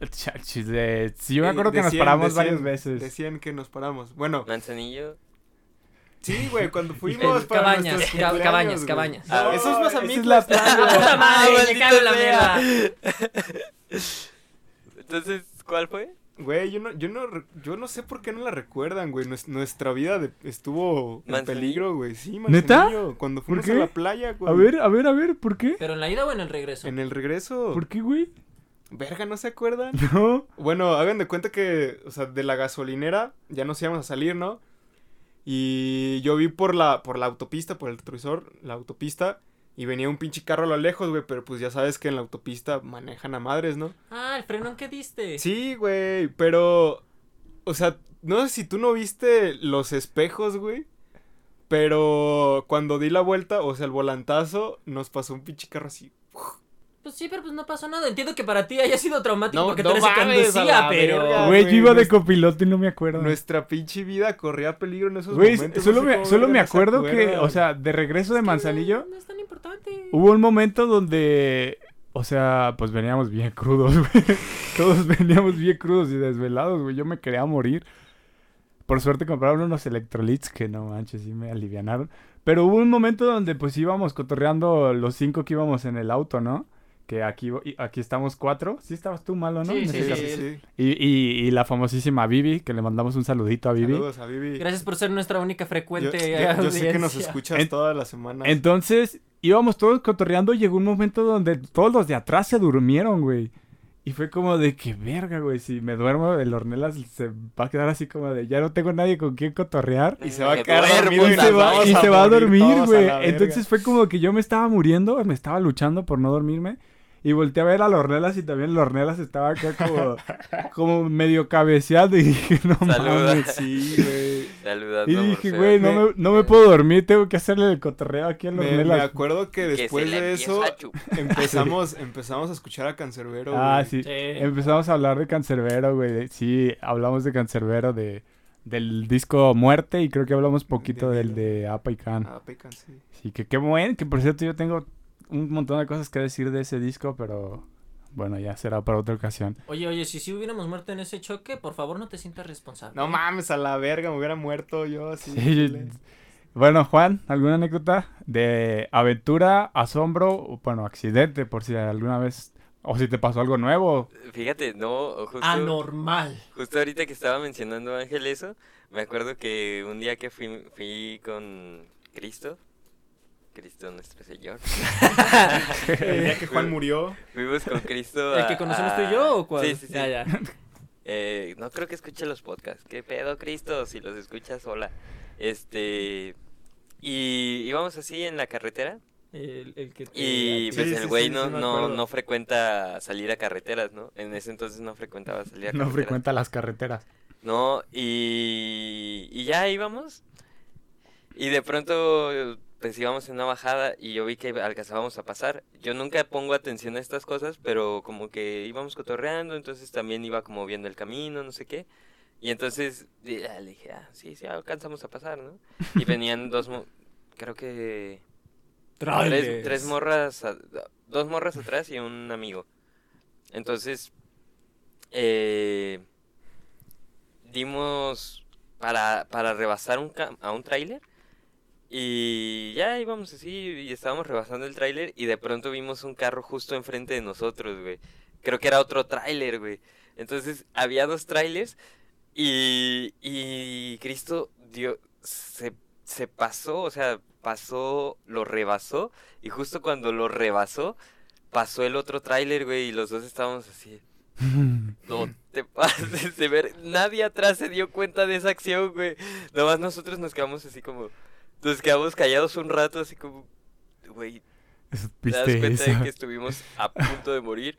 [laughs] Chachis, de- Sí, yo me Eh, acuerdo que nos paramos varias veces. Decían que nos paramos. Bueno, Manzanillo. Sí, güey, cuando [laughs] fuimos para cabañas, nuestros ca- cumpleaños, cabañas, cabañas. Ah, eso es esa Mazamitla. es la ¡Puta madre! [laughs] maldita ¡Me cago en la mierda! Entonces, ¿cuál fue? Güey, yo no, yo no, yo no sé por qué no la recuerdan, güey. Nues- nuestra vida de- estuvo en peligro, güey. Sí, ¿Neta? Cuando fuimos a la playa, güey. A ver, a ver, a ver, ¿por qué? ¿Pero en la ida o en el regreso? En el regreso. ¿Por qué, güey? Verga, ¿no se acuerdan? [laughs] No. Bueno, hagan de cuenta que, o sea, de la gasolinera ya nos íbamos a salir, ¿no? Y yo vi por la, por la autopista, por el retrovisor, la autopista, y venía un pinche carro a lo lejos, güey, pero pues ya sabes que en la autopista manejan a madres, ¿no? Ah, el frenón que diste. Sí, güey, pero, o sea, no sé si tú no viste los espejos, güey, pero cuando di la vuelta, o sea, el volantazo, nos pasó un pinche carro así. Pues sí, pero pues no pasó nada. Entiendo que para ti haya sido traumático No, porque no tú eres el que mames, a conducía, pero... Güey, yo iba de copiloto y no me acuerdo. Nuestra pinche vida corría peligro en esos momentos. solo no sé me, solo me acuerdo que, o sea, de regreso de Es que Manzanillo, No, no es tan importante. hubo un momento donde, o sea, pues veníamos bien crudos, güey. [laughs] Todos veníamos bien crudos y desvelados, güey. Yo me quería morir. Por suerte compraron unos electrolits que no manches, sí me alivianaron. Pero hubo un momento donde pues íbamos cotorreando los cinco que íbamos en el auto, ¿no? Que aquí, aquí estamos cuatro. Sí estabas tú malo, ¿no? Sí, sí, Sí, caso. sí, sí. Y, y, y la famosísima Vivi, que le mandamos un saludito a Vivi. Saludos a Vivi. Gracias por ser nuestra única frecuente yo- yo sé que nos escuchas En- todas las semanas. Entonces, íbamos todos cotorreando y llegó un momento donde todos los de atrás se durmieron, güey. Y fue como de que verga, güey, si me duermo, el Ornelas se va a quedar así como de ya no tengo nadie con quien cotorrear. y se va a quedar dormido y, se va, y se va a dormir, güey. Entonces fue como que yo me estaba muriendo, me estaba luchando por no dormirme. Y volteé a ver a Lornelas y también Lornelas estaba acá como, [laughs] como medio cabeceado y dije, no Saluda. mames. Sí, güey. Y dije, güey, no Me- me, no me puedo dormir, tengo que hacerle el cotorreo aquí a Me, me Lornelas. acuerdo que después de eso [laughs] empezamos, empezamos a escuchar a Cancerbero. Ah, güey. sí. Sí. Empezamos a hablar de Cancerbero, güey. Sí, hablamos de Cancerbero, de, del disco Muerte y creo que hablamos poquito De del de Apa y Can. Ah, pecan, sí. Sí, que qué buen, que por cierto yo tengo un montón de cosas que decir de ese disco, pero bueno, ya será para otra ocasión. Oye, oye, si sí hubiéramos muerto en ese choque, por favor no te sientas responsable. No mames, a la verga, me hubiera muerto yo así. Sí. Bueno, Juan, ¿alguna anécdota de aventura, asombro, o, bueno, accidente, por si alguna vez, o si te pasó algo nuevo? Fíjate, no, justo, Anormal. justo ahorita que estaba mencionando Ángel eso, me acuerdo que un día que fui, fui con Cristo, Cristo nuestro Señor, [laughs] El día que Juan murió. fuimos con Cristo ¿El que conocemos a- tú y yo o cuál? Sí, sí, sí. Ya, ya. Eh, no creo que escuche los podcasts. ¿Qué pedo, Cristo? Si los escuchas sola. Este. Y íbamos así en la carretera. El, el que te- Y pues sí, el güey sí, no, no, no frecuenta salir a carreteras, ¿no? En ese entonces no frecuentaba salir a No carreteras. frecuenta las carreteras. No, y, y ya íbamos. Y de pronto, pues íbamos en una bajada y yo vi que alcanzábamos a pasar. Yo nunca pongo atención a estas cosas, pero como que íbamos cotorreando, entonces también iba como viendo el camino, no sé qué. Y entonces le dije, ah, sí, sí, alcanzamos a pasar, ¿no? Y venían dos, creo que tres, morras, a- dos morras atrás y un amigo. Entonces, eh, dimos para, para rebasar un, a un tráiler Y ya íbamos así y estábamos rebasando el tráiler y de pronto vimos un carro justo enfrente de nosotros, güey. Creo que era otro tráiler, güey. Entonces había dos trailers y, y Cristo dio, se, se pasó, o sea, pasó, lo rebasó y justo cuando lo rebasó, pasó el otro tráiler, güey, y los dos estábamos así. [laughs] No te pases de ver. Nadie atrás se dio cuenta de esa acción, güey. Nomás nosotros nos quedamos así como. Nos quedamos callados un rato, así como. Güey, te das cuenta de que estuvimos a punto de morir.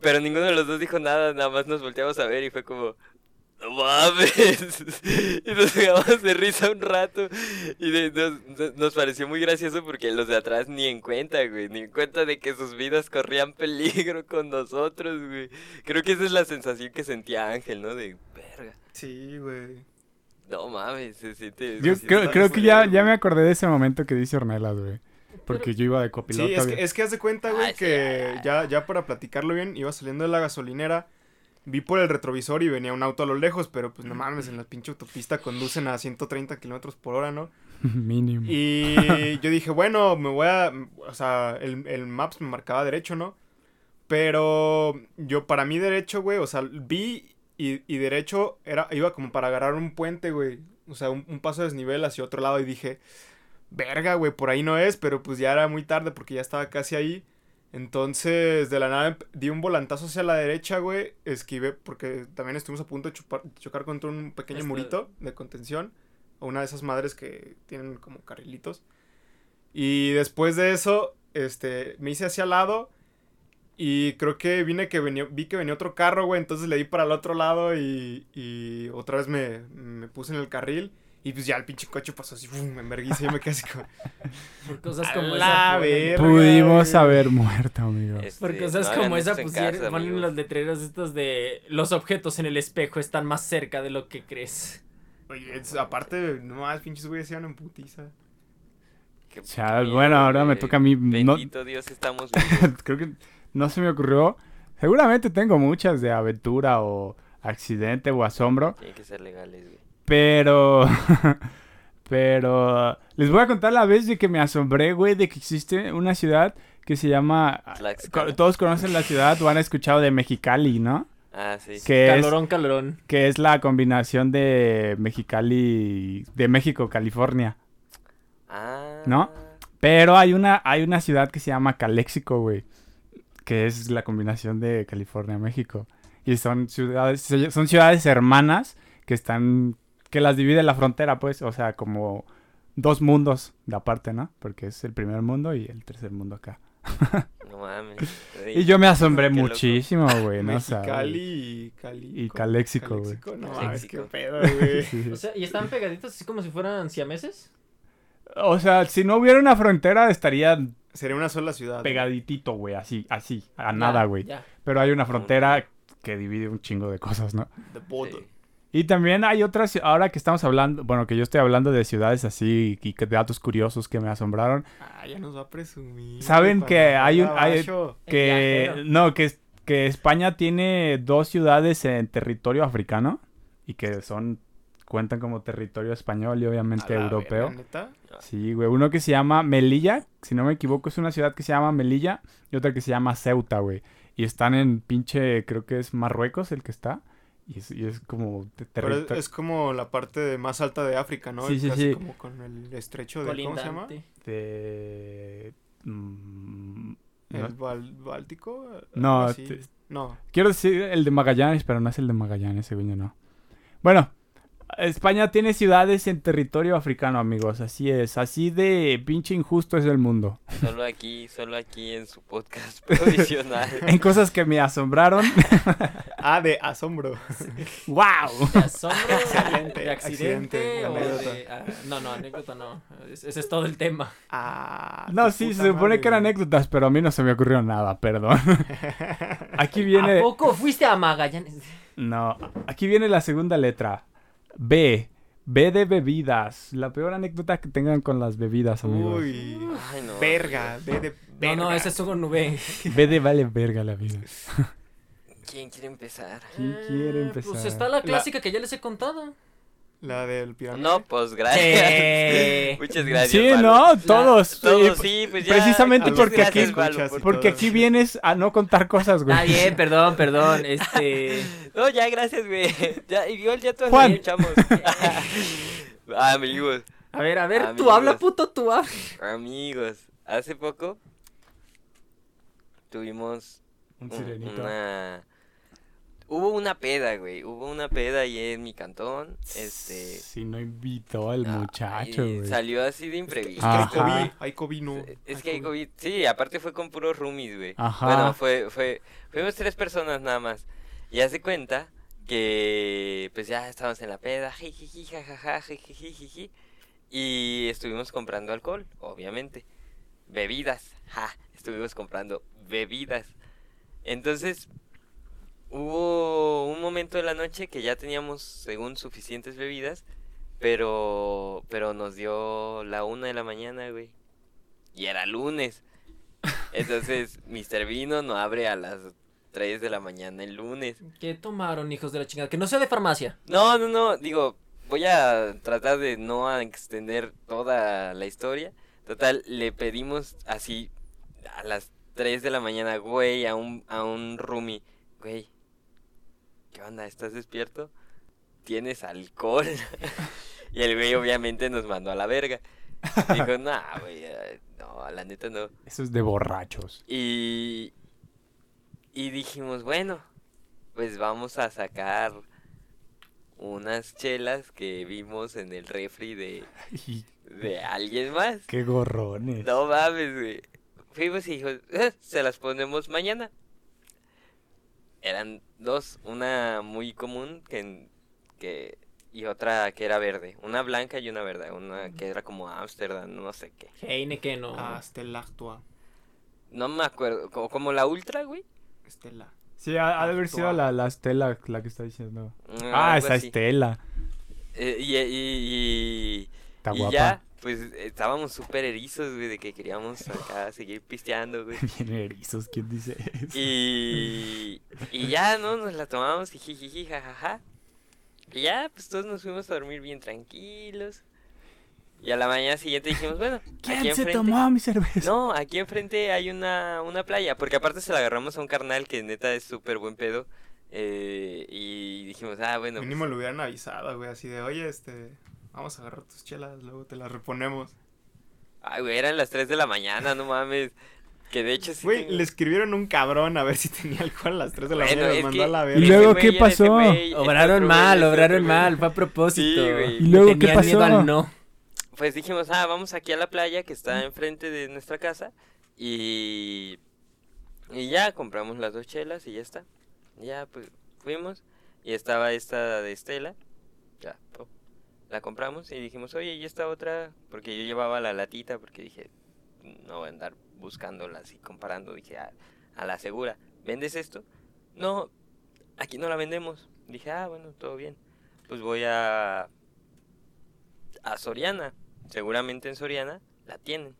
Pero ninguno de los dos dijo nada, nada más nos volteamos a ver y fue como. ¡No mames! [laughs] Y nos quedamos de risa un rato. Y de- nos, nos- nos pareció muy gracioso porque los de atrás ni en cuenta, güey. Ni en cuenta de que sus vidas corrían peligro [laughs] con nosotros, güey. Creo que esa es la sensación que sentía Ángel, ¿no? De verga. Sí, güey. No mames, se siente. Yo se creo, creo que ya, ya me acordé de ese momento que dice Ornelas, güey. Porque yo iba de copiloto. Sí, es que, es que haz de cuenta, güey, Ay, sí, que ya, ya para platicarlo bien, iba saliendo de la gasolinera, vi por el retrovisor y venía un auto a lo lejos, pero pues no mames, en la pinche autopista conducen a 130 kilómetros por hora, ¿no? [laughs] Mínimo. Y [laughs] yo dije, bueno, me voy a. O sea, el, el Maps me marcaba derecho, ¿no? Pero yo, para mí, derecho, güey, o sea, vi y, y derecho era, iba como para agarrar un puente, güey. O sea, un, un paso de desnivel hacia otro lado y dije, verga, güey, por ahí no es, pero pues ya era muy tarde porque ya estaba casi ahí. Entonces, de la nada di un volantazo hacia la derecha, güey. Esquivé, porque también estuvimos a punto de chupar- chocar contra un pequeño Este- murito de contención. O una de esas madres que tienen como carrilitos. Y después de eso, este, me hice hacia al lado. Y creo que vine que venía, vi que venía otro carro, güey. Entonces le di para el otro lado y, y otra vez me, me puse en el carril. Y pues ya el pinche coche pasó así, ¡fum! me enverguice y me quedé así como... Por cosas como la esa. verga. Pudimos güey. haber muerto, amigo. Este, Por cosas no como esa pusieron, ponen los letreros estos de los objetos en el espejo están más cerca de lo que crees. Oye, es- aparte, no más, pinches güeyes se iban en putiza. Qué Chal, bueno, ahora me toca a mí. No, Bendito Dios, estamos vivos. [laughs] creo que no se me ocurrió. Seguramente tengo muchas de aventura o accidente o asombro. Tienen que ser legales, güey. Pero. [laughs] Pero. Les voy a contar la vez de que me asombré, güey, de que existe una ciudad que se llama. Tlaxcala. Todos conocen la ciudad o han escuchado de Mexicali, ¿no? Ah, sí. Que es, Calorón, calorón. que es la combinación de Mexicali. de México, California. Ah. ¿No? Pero hay una, hay una ciudad que se llama Calexico, güey. Que es la combinación de California, México. Y son ciudades, son ciudades hermanas que están, que las divide la frontera, pues. O sea, como dos mundos de aparte, ¿no? Porque es el primer mundo y el tercer mundo acá. [laughs] No mames. Y yo me asombré Qué muchísimo, güey, ¿no? Mexicali y Cali. y Caléxico, güey. Caléxico, No, Caléxico. mames, qué pedo, güey. [laughs] sí. O sea, ¿y están pegaditos así como si fueran siameses? O sea, si no hubiera una frontera, estaría Sería una sola ciudad. pegaditito, güey, así, así, a Ya, nada, güey. Pero hay una frontera que divide un chingo de cosas, ¿no? The border. Sí. Y también hay otras, ahora que estamos hablando, bueno, que yo estoy hablando de ciudades así y que datos curiosos que me asombraron, Ah, ya nos va a presumir. ¿Saben que hay un- hay- que no, que, que España tiene dos ciudades en territorio africano y que son, cuentan como territorio español y obviamente A la europeo. verga, ¿neta? Sí, güey, uno que se llama Melilla, si no me equivoco, es una ciudad que se llama Melilla y otra que se llama Ceuta, güey. Y están en pinche, creo que es Marruecos el que está. Y es, y es como Pero es, es como la parte más alta de África, ¿no? Sí, sí, Casi sí. como con el estrecho de... ¿Cómo se llama? Colindante. de... mm, no- ¿El Bal- Báltico? No, No. quiero decir el de Magallanes, pero no es el de Magallanes, según yo no. Bueno, España tiene ciudades en territorio africano, amigos, así es. Así de pinche injusto es el mundo. Solo aquí, solo aquí en su podcast [laughs] provisional. En cosas que me asombraron. [laughs] Ah, de asombro. [laughs] ¡Wow! ¿De asombro? Excelente, ¿De accidente? accidente, o anécdota. de- ah, no, no, anécdota no. Es- Ese es todo el tema. Ah, No, sí, se supone madre, que eran anécdotas, pero a mí no se me ocurrió nada, perdón. Aquí viene... ¿A poco fuiste a Magallanes? No, aquí viene la segunda letra. B. B de bebidas. La peor anécdota que tengan con las bebidas, amigos. Uy. Ay, no. Verga, ve de No, verga. no, ese es un nube. B de vale verga la vida. ¿Quién quiere empezar? ¿Quién quiere empezar? Pues está la clásica que ya les he contado. La del pirámide. No, pues gracias. Eh. [laughs] Muchas gracias. Sí, Palo. no, todos. Todos, sí, pues ya. precisamente porque aquí- gracias, escuchas por- Porque aquí vienes a no contar cosas, güey. Está bien, perdón, perdón. Este. [laughs] No, ya, gracias, güey. [laughs] Ya, igual ya todos Juan. ahí echamos. Amigos, A ver, a ver, tú Amigos. habla, puto, tú habla. amigos. Hace poco tuvimos Un un- sirenito. una... Hubo una peda, güey. Hubo una peda ahí en mi cantón. Este... Si no invitó al ah, muchacho, güey. Salió así de Es que imprevisto. hay Ajá. COVID, hay COVID, no. Es que hay COVID. Sí, aparte fue con puros roomies, güey. Ajá. Bueno, fue, fue, fuimos tres personas nada más. Y hace cuenta que pues ya estábamos en la peda, jijiji, jajaja, jijiji, jiji, y estuvimos comprando alcohol, obviamente. Bebidas, ja, estuvimos comprando bebidas. Entonces, hubo un momento de la noche que ya teníamos, según, suficientes bebidas, pero, pero nos dio la una de la mañana, güey. Y era lunes. Entonces, [laughs] Mr. Vino no abre a las 3 de la mañana el lunes. ¿Qué tomaron, hijos de la chingada? Que no sea de farmacia. No, no, no, digo, voy a tratar de no extender toda la historia. Total, le pedimos así a las 3 de la mañana, güey, a un, a un roomie, güey, ¿qué onda? ¿Estás despierto? ¿Tienes alcohol? [laughs] y el güey obviamente nos mandó a la verga. Dijo, [laughs] nah, güey, eh, no, la neta no. Eso es de borrachos. Y, y dijimos, bueno, pues vamos a sacar unas chelas que vimos en el refri de, [laughs] de alguien más. qué gorrones. No mames, güey. Fuimos y dijo, "Eh, se las ponemos mañana. Eran dos, una muy común que, que y otra que era verde. Una blanca y una verde. Una que era como Amsterdam, no sé qué. Heineken no. Ah, Stella Actua. No me acuerdo, como, como la ultra, güey. Estela. Sí, ha, ha de haber sido la, la Estela la que está diciendo. Mm, Ah, esa así. Estela. Eh, y, y, y, Está y guapa. ya, pues estábamos súper erizos, güey, de que queríamos acá seguir pisteando, güey. [laughs] Bien erizos, ¿quién dice eso? Y, y ya, ¿no? Nos la tomamos y jijiji, jajaja. Y ya, pues todos nos fuimos a dormir bien tranquilos. Y a la mañana siguiente dijimos, bueno, aquí ¿Quién se enfrente... tomó mi cerveza? No, aquí enfrente hay una, una playa, porque aparte se la agarramos a un carnal que neta es súper buen pedo. eh, y dijimos, ah, bueno, pues, Mínimo lo hubieran avisado, güey, así de, oye, este, vamos a agarrar tus chelas, luego te las reponemos. ay, güey, eran las 3 de la mañana, no mames. Que de hecho sí. Güey, tengo- le escribieron un cabrón a ver si tenía alcohol a las 3 de la Bueno, mañana y los mandó que a la Y verga. ese luego, ¿qué pasó? güey, Obraron mal, obraron mal, fue a propósito. Sí, güey. ¿Y luego qué miedo pasó? al no. Pues dijimos, ah, vamos aquí a la playa que está enfrente de nuestra casa. Y. Y ya compramos las dos chelas y ya está. Y Ya, pues fuimos. Y estaba esta de Estela. Ya, po, la compramos y dijimos, oye, ¿y esta otra? Porque yo llevaba la latita porque dije, no voy a andar buscándolas y comparando. Dije, a, a la segura, ¿vendes esto? No, aquí no la vendemos. Dije, ah, bueno, todo bien. Pues voy a. a Soriana. Seguramente en Soriana la tienen.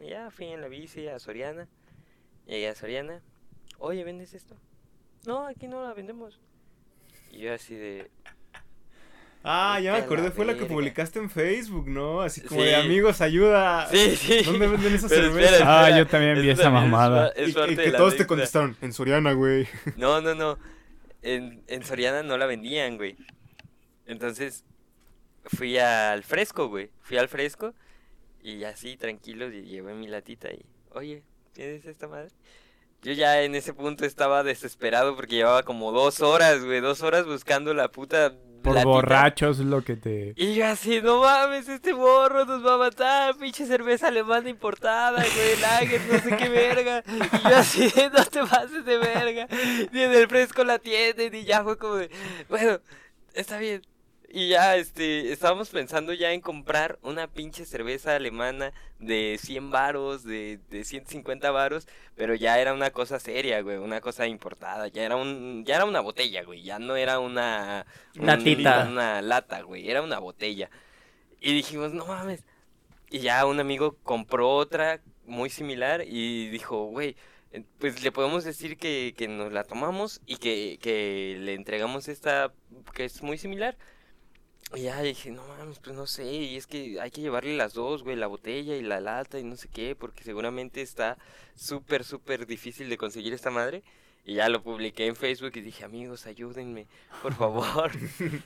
Y ya fui en la bici a Soriana. Llegué a Soriana. Oye, ¿vendes esto? No, aquí no la vendemos. Y yo así de... Ah, ya me acordé, fue la que publicaste en Facebook, ¿no? Así como Sí. de amigos, ayuda. Sí, sí. ¿Dónde venden esa [laughs] Pero cerveza? espera, Ah, yo también vi Eso esa también mamada. es Y, que todos te contestaron, en Soriana, güey. No, no, no. En, en Soriana no la vendían, güey. Entonces fui al fresco, güey. Fui al fresco y así, tranquilo, y llevé mi latita y, oye, ¿tienes esta madre? Yo ya en ese punto estaba desesperado porque llevaba como dos horas, güey, dos horas buscando la puta Por borrachos lo que te... Y yo así, no mames, este morro nos va a matar, pinche cerveza alemana importada, güey, lager, no sé qué verga. Y yo así, [laughs] no te pases de verga. Ni en el fresco la tienen, y ya fue como de, bueno, está bien. Y ya, este, estábamos pensando ya en comprar una pinche cerveza alemana de 100 varos, de, de 150 varos, pero ya era una cosa seria, güey, una cosa importada, ya era un, ya era una botella, güey, ya no era una, un- Latita. una lata, güey, era una botella. Y dijimos, no mames. Y ya un amigo compró otra muy similar y dijo, güey, eh, pues le podemos decir que, que nos la tomamos y que, que le entregamos esta que es muy similar. Y ya dije, no mames, pues no sé, y es que hay que llevarle las dos, güey, la botella y la lata y no sé qué, porque seguramente está súper, súper difícil de conseguir esta madre. Y ya lo publiqué en Facebook y dije, amigos, ayúdenme, por favor.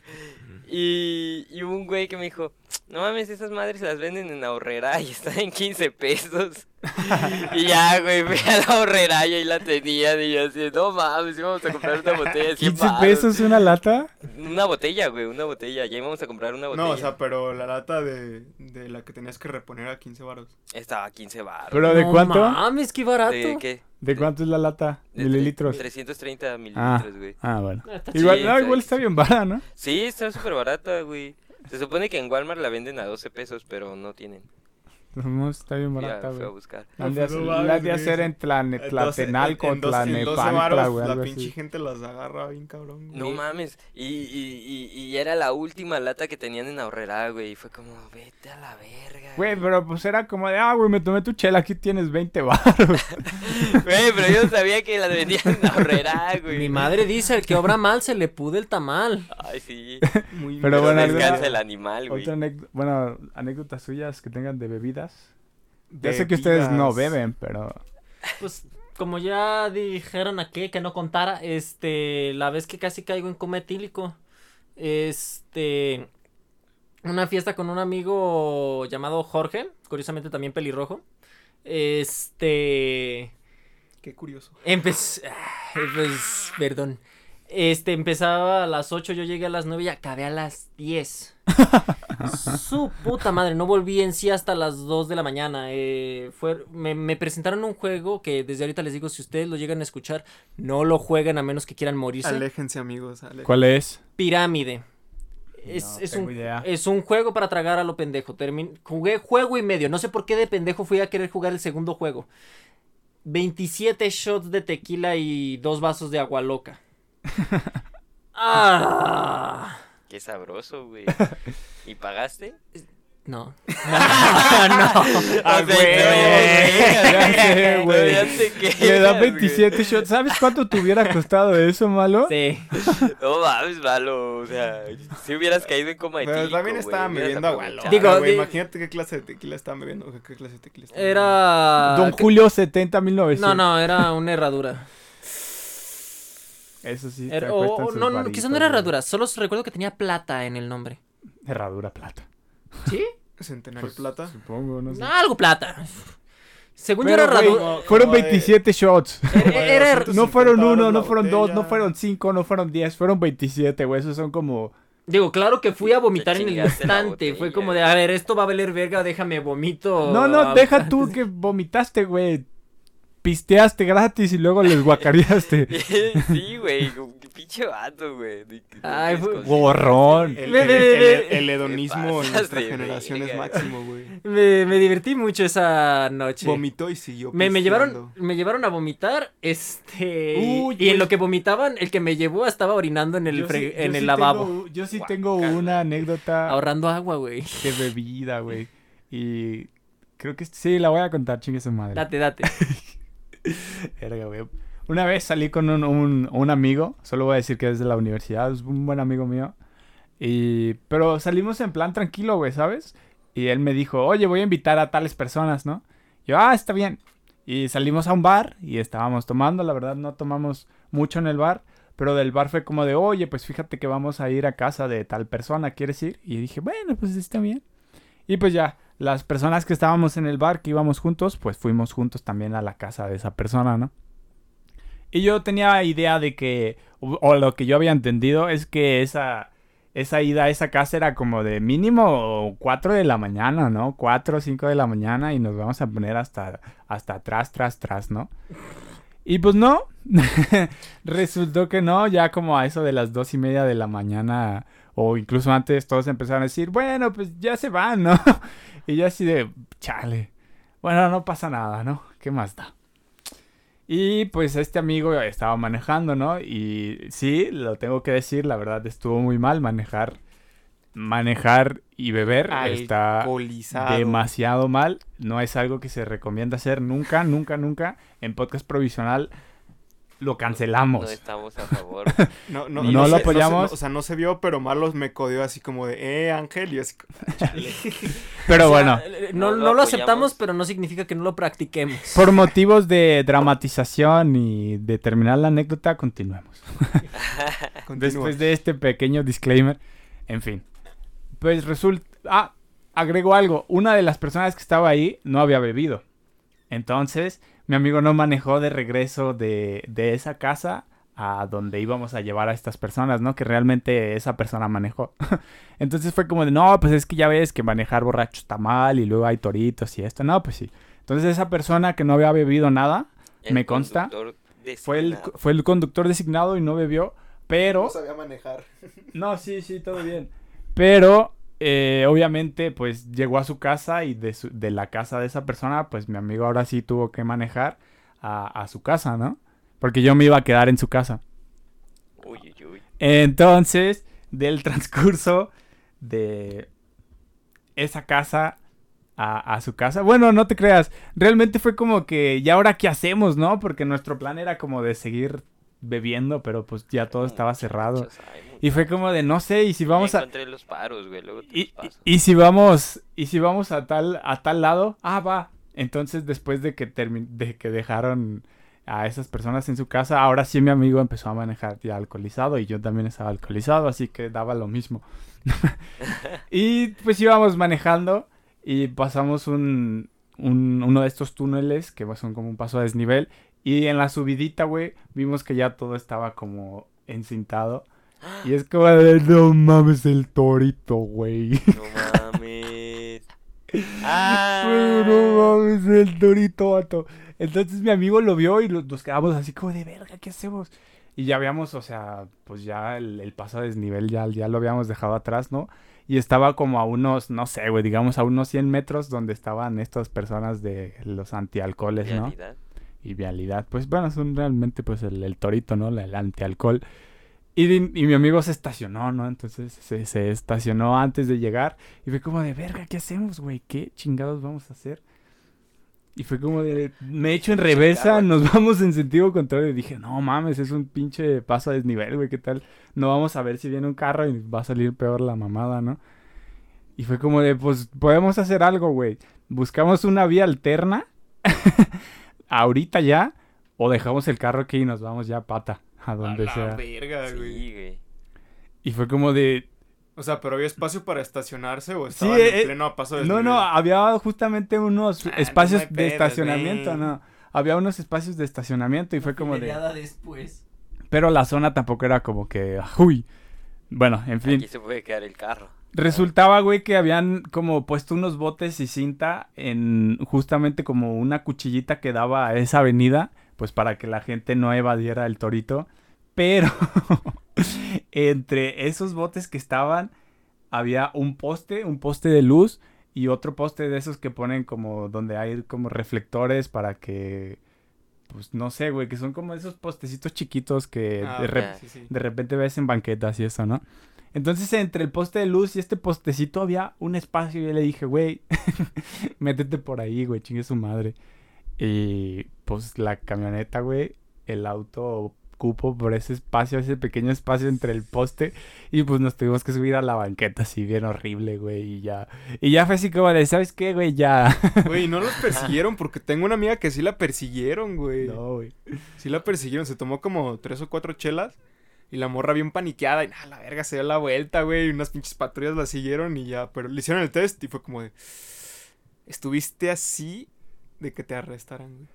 [laughs] y, y hubo un güey que me dijo, no mames, esas madres las venden en ahorrera y están en 15 pesos. [laughs] y ya, güey, fui a la ahorrera y ahí la tenía. Y yo así, no mames, íbamos a comprar una botella de 100 ¿15 varos". pesos una lata? Una botella, güey, una botella. Ya íbamos a comprar una botella. No, o sea, pero la lata de, de la que tenías que reponer a 15 baros. Estaba a 15 baros. ¿Pero de No cuánto? mames, qué barato. ¿De qué? ¿De cuánto es la lata? De Mililitros. 330 Ah, mililitros, güey. ah, bueno. Ah, Igual, no, igual está bien barata, ¿no? Sí, está súper barata, güey. Se supone que en Walmart la venden a 12 pesos, pero no tienen. [laughs] No, está bien barata, güey. La de hacer- la de hacer en Tlane- Tlatenalco, en doce- en 12 Tlanepantla, varos, güey, La pinche así. gente las agarra bien cabrón. güey. No mames. Y, y, y, y era la última lata que tenían en Ahorrera, güey. Y fue como, vete a la verga. Güey, pero pues era como de, ah, güey, me tomé tu chela, aquí tienes 20 baros. [laughs] Güey, pero yo sabía que la vendían en Ahorrera, güey. Mi madre dice, el que obra mal se le pude el tamal. Ay, sí. [laughs] Muy Pero Pero bueno, descansa alguna- el animal, güey. Otra anécdota, bueno, anécdotas suyas que tengan de bebidas. Ya sé que ustedes no beben, pero... Pues, como ya dijeron aquí que no contara, este, la vez que casi caigo en coma etílico, este, una fiesta con un amigo llamado Jorge, curiosamente también pelirrojo, este, Qué curioso. empecé, pues, perdón, este, empezaba a las 8, yo llegué a las 9 y acabé a las 10. [laughs] Su puta madre, no volví en sí hasta las 2 de la mañana. eh, fue, me, me presentaron un juego que desde ahorita les digo, si ustedes lo llegan a escuchar, no lo jueguen a menos que quieran morirse. Aléjense, amigos. aléjense. ¿Cuál es? Pirámide. Es, No es tengo un, idea. es un juego para tragar a lo pendejo. Termin- jugué juego y medio. No sé por qué de pendejo fui a querer jugar el segundo juego. 27 shots de tequila y dos vasos de agua loca. [laughs] ah, Qué sabroso, güey. [laughs] ¿Y pagaste? no. Ah, güey, no, ya sé, güey. Le da quedas, güey. 27 shots. ¿Sabes cuánto te hubiera costado eso, malo? Sí. No mames, malo. O sea, si hubieras caído en coma Pero etílico, también hubieras bebiendo agua Digo, güey. Imagínate qué clase de tequila estaban bebiendo. ¿Qué, qué clase de tequila estaban Era. Don Julio 70 1900. No, no, era una herradura. Eso sí. Era- o, no, no, quizás no era herradura. Solo recuerdo que tenía plata en el nombre. Herradura plata. ¿Sí? [laughs] Centenario Pues, Plata. Supongo, no sé. No, algo plata. Según yo era güey, herradura. fueron como de- 27 shots. [laughs] Era- era- No fueron 250 uno, no fueron dos, no fueron cinco, no fueron 10, fueron 27, güey. Esos son como... Digo, claro que fui a vomitar en el instante. Fue como de, a ver, esto va a valer verga, déjame vomito. No, no, deja [laughs] tú que vomitaste, güey. Pisteaste gratis y luego les guacareaste. [laughs] sí, güey, que pinche vato, güey. Ay, Gorrón. El, el- hedonismo en nuestra generación es máximo, güey. Me, me divertí mucho esa noche. Vomitó y siguió Me, me llevaron, me llevaron a vomitar, este, y- Uy, y, en lo que vomitaban, el que me llevó estaba orinando en el, Yo fre- sí- yo en el sí lavabo, tengo- yo sí tengo una anécdota ahorrando agua, güey. de bebida, güey. [laughs] Y creo que sí, la voy a contar, chingue su madre. Date, date. [laughs] [laughs] Una vez salí con un, un- un amigo, solo voy a decir que es de la universidad, es un buen amigo mío. Y, pero salimos en plan tranquilo, güey, ¿sabes? Y él me dijo, oye, voy a invitar a tales personas, ¿no? Yo, ah, está bien. Y salimos a un bar y estábamos tomando, la verdad no tomamos mucho en el bar, pero del bar fue como de, oye, pues fíjate que vamos a ir a casa de tal persona, ¿quieres ir? Y dije, bueno, pues está bien. Y pues ya, las personas que estábamos en el bar, que íbamos juntos, pues fuimos juntos también a la casa de esa persona, ¿no? Y yo tenía idea de que, o, lo que yo había entendido es que esa, esa ida a esa casa era como de mínimo 4 de la mañana, ¿no? 4 o 5 de la mañana y nos vamos a poner hasta, hasta atrás, tras, tras, ¿no? Y pues no, [laughs] resultó que no, ya como a eso de las dos y media de la mañana o incluso antes todos empezaron a decir, bueno, pues ya se van, ¿no? [laughs] Y yo así de, chale, bueno, no pasa nada, ¿no? ¿Qué más da? Y pues este amigo estaba manejando, ¿no? Y sí, lo tengo que decir, la verdad estuvo muy mal manejar. Manejar y beber está demasiado mal. No es algo que se recomienda hacer nunca, nunca, nunca. En podcast provisional lo cancelamos. No estamos a favor. [laughs] No, no, No no lo se- se- apoyamos. o sea, no se vio, pero Marlos me codió así como de, eh, Ángel, y así, [laughs] Pero O sea, bueno, eh, No, No lo no lo aceptamos, pero no significa que no lo practiquemos. por motivos de dramatización y de terminar la anécdota, continuemos. [laughs] Después de este pequeño disclaimer, en fin. Pues resulta... Ah, agrego algo. Una de las personas que estaba ahí no había bebido. Entonces, mi amigo no manejó de regreso de, de esa casa a donde íbamos a llevar a estas personas, ¿no? Que realmente esa persona manejó. [laughs] Entonces fue como de, no, pues es que ya ves que manejar borracho está mal y luego hay toritos y esto. No, pues sí. Entonces esa persona que no había bebido nada, El Me consta. fue el, fue el conductor designado y no bebió, pero... No sabía manejar. [laughs] No, sí, sí, todo bien. Pero, eh, obviamente, pues llegó a su casa y de, su- de la casa de esa persona, pues mi amigo ahora sí tuvo que manejar a, a su casa, ¿no? Porque yo me iba a quedar en su casa. Uy, uy, uy. Entonces, del [laughs] transcurso de esa casa a, a su casa, bueno, no te creas, realmente fue como que, ¿y ahora qué hacemos, no? Porque nuestro plan era como de seguir bebiendo, pero pues ya todo estaba cerrado. Ay, Y fue como de, no sé, y si vamos a... encontré los paros, güey, luego te Y, los paso. y- y si vamos, y si vamos a tal, a tal lado, ah, va. Entonces, después de que de que dejaron a esas personas en su casa, ahora sí mi amigo empezó a manejar ya alcoholizado y yo también estaba alcoholizado, así que daba lo mismo. [laughs] y pues íbamos manejando y pasamos un, un- uno de estos túneles que son como un paso a desnivel y en la subidita, güey, vimos que ya todo estaba como encintado. Y es como de, no mames el torito, güey. No mames. [laughs] Ah. No mames el torito, vato. Entonces mi amigo lo vio y nos quedamos así como de verga, ¿qué hacemos? Y ya habíamos, o sea, pues ya el, el paso a desnivel ya, ya lo habíamos dejado atrás, ¿no? Y estaba como a unos, no sé, güey, digamos a unos 100 metros donde estaban estas personas de los antialcoholes, ¿no? Realidad. Y vialidad. Pues bueno, son realmente pues el, el torito, ¿no? El antialcohol. Y, y mi amigo se estacionó, ¿no? Entonces se, se estacionó antes de llegar y fue como de, verga, ¿qué hacemos, güey? ¿Qué chingados vamos a hacer? Y fue como de, me echo en reversa, nos [laughs] vamos en sentido contrario. Y dije, no mames, es un pinche paso a desnivel, güey, ¿qué tal? No vamos a ver si viene un carro y va a salir peor la mamada, ¿no? Y fue como de, pues podemos hacer algo, güey. Buscamos una vía alterna [laughs] ahorita ya o dejamos el carro aquí y nos vamos ya a pata a donde A la sea. verga, güey. Sí, güey. Y fue como de O sea, ¿pero había espacio para estacionarse o Sí, estaba en eh, pleno paso de No, no, había justamente unos Ah, no espacios de estacionamiento, no. Había unos espacios de estacionamiento y fue como de después. pero la zona tampoco era como que uy. Bueno, en fin. Aquí se puede quedar el carro. Resultaba, güey, que habían como puesto unos botes y cinta en justamente como una cuchillita que daba a esa avenida, pues para que la gente no evadiera el torito. Pero [laughs] entre esos botes que estaban había un poste, un poste de luz y otro poste de esos que ponen como donde hay como reflectores para que, pues no sé, güey, que son como esos postecitos chiquitos que Ah, de, sí, sí. de repente ves en banquetas y eso, ¿no? Entonces entre el poste de luz y este postecito había un espacio y yo le dije, güey, [laughs] métete por ahí, güey, chingue su madre. Y pues la camioneta, güey, el auto cupo por ese espacio, ese pequeño espacio entre el poste y pues nos tuvimos que subir a la banqueta así bien horrible, güey, y ya. Y ya fue así como de, ¿sabes qué, güey? Ya. [laughs] Güey, no los persiguieron porque tengo una amiga que sí la persiguieron, güey. no, güey. Sí la persiguieron, se tomó como tres o cuatro chelas y la morra bien paniqueada y nada, la verga se dio la vuelta, güey, y unas pinches patrullas la siguieron y ya, pero le hicieron el test y fue como de estuviste así de que te arrestaran, güey.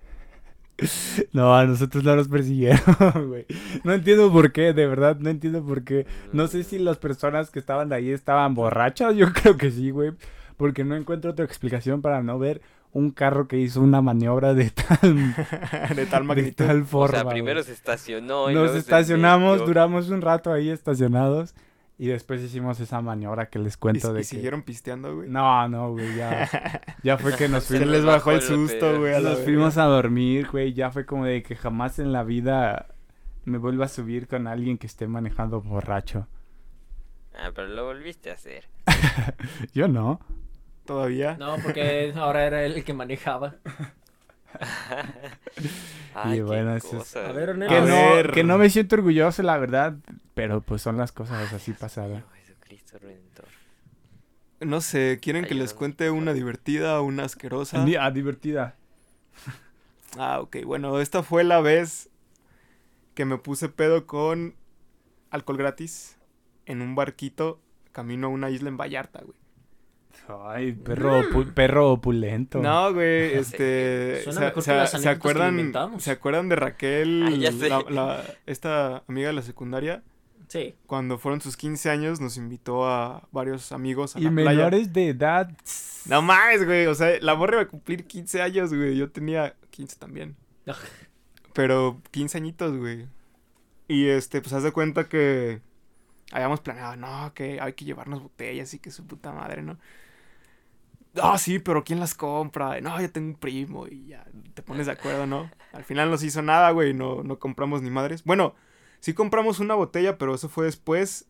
[laughs] No, a nosotros no nos persiguieron, [laughs] güey. No entiendo por qué, de verdad, no entiendo por qué. No sé si las personas que estaban ahí estaban borrachas, yo [laughs] creo que sí, güey. Porque no encuentro otra explicación para no ver un carro que hizo una maniobra de tal, [laughs] de tal de tal O forma. sea, primero se estacionó y Nos luego se estacionamos, duramos un rato ahí estacionados y después hicimos esa maniobra que les Y, cuento y de que... siguieron pisteando, güey. No, no, güey, ya, [laughs] ya fue que nos Se fuimos... les bajó el susto, güey. Nos fuimos a dormir, güey. Ya fue como de que jamás en la vida me vuelva a subir con alguien que esté manejando borracho. Ah, pero lo volviste a hacer. [laughs] Yo no. Todavía. No, porque ahora era él el que manejaba. [laughs] Ay, qué bueno, eso es-. A ver. Que A no, ver. que no me siento orgulloso, la verdad, pero pues son las cosas así pasadas. No sé, ¿quieren que les cuente una divertida o una asquerosa? Ah, divertida. [laughs] Ah, ok, bueno, esta fue la vez que me puse pedo con alcohol gratis en un barquito camino a una isla en Vallarta, güey. Ay, perro, opu- perro opulento. No, güey, [laughs] este... Suena se- mejor se- que las se anécdotas que acuerdan. ¿Se acuerdan de Raquel, Ah, ya sé. la- la- esta amiga de la secundaria? Sí. Cuando fueron sus 15 años nos invitó a varios amigos a Y la playa. menores de edad. No más, güey, o sea, la morra iba a cumplir 15 años, güey. Yo tenía 15 también. Pero 15 añitos, güey. Y este, pues haz de cuenta que habíamos planeado, no, que hay que llevarnos botellas y que su puta madre, ¿no? Ah, sí, pero ¿quién las compra? No, yo tengo un primo y ya te pones de acuerdo, ¿no? Al final no se hizo nada, güey, no, no compramos ni madres. Bueno, sí compramos una botella, pero eso fue después.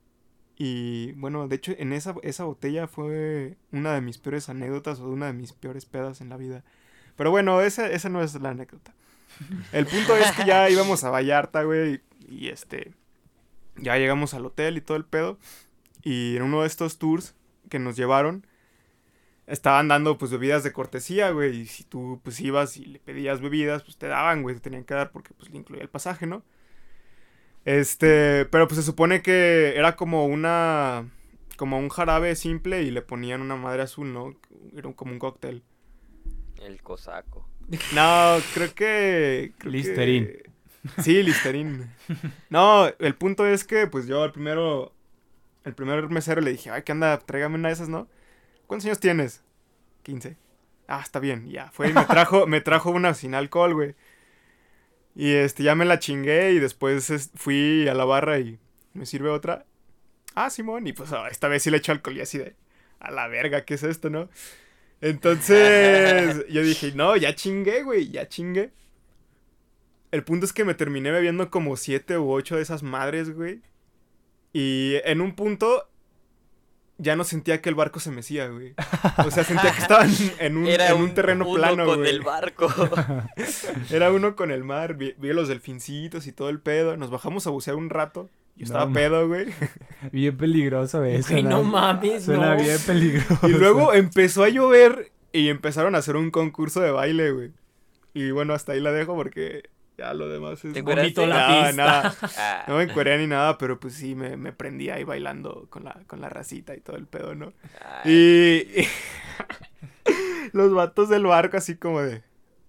Y bueno, de hecho, en esa, esa botella fue una de mis peores anécdotas o una de mis peores pedas en la vida. Pero bueno, esa, esa no es la anécdota. El punto es que ya [laughs] íbamos a Vallarta, güey, y este, ya llegamos al hotel y todo el pedo. Y en uno de estos tours que nos llevaron, estaban dando pues bebidas de cortesía, güey. Y si tú pues ibas y le pedías bebidas, pues te daban, güey, te tenían que dar porque pues le incluía el pasaje, ¿no? Este, pero pues se supone que era como una, como un jarabe simple y le ponían una madre azul, ¿no? Era un- como un cóctel. El cosaco. [laughs] No, creo que... creo Listerine. que- Sí, Listerine. No, el punto es que, pues yo al primero... El primer mesero le dije, ay, ¿qué anda? Tráigame una de esas, ¿no? ¿Cuántos años tienes? 15. Ah, está bien, ya. Fue y me trajo, [laughs] me trajo una sin alcohol, güey. Y este, ya me la chingué y después es- fui a la barra y me sirve otra. Ah, Simón, y pues esta vez sí le echo alcohol y así de, a la verga, ¿qué es esto, no? Entonces, [laughs] yo dije, no, ya chingué, güey, ya chingué. El punto es que me terminé bebiendo como siete u ocho de esas madres, güey. Y en un punto ya no sentía que el barco se mecía, güey. [laughs] O sea, sentía que estaba en, en un, Era en un terreno uno plano, con güey. el barco. [laughs] Era uno con el mar, vi, vi los delfincitos y todo el pedo. Nos bajamos a bucear un rato. Yo estaba No, pedo, güey. [laughs] Bien peligroso eso. Güey, no mames, Suena no. bien peligroso. Y luego empezó a llover y empezaron a hacer un concurso de baile, güey. Y bueno, hasta ahí la dejo porque ya lo demás es... ¿Te Bonito la Nada, pista. nada. [laughs] No me encueré ni nada, pero pues sí, me, me prendí ahí bailando con la, con la racita y todo el pedo, ¿no? ay, Y, y [laughs] los vatos del barco así como de...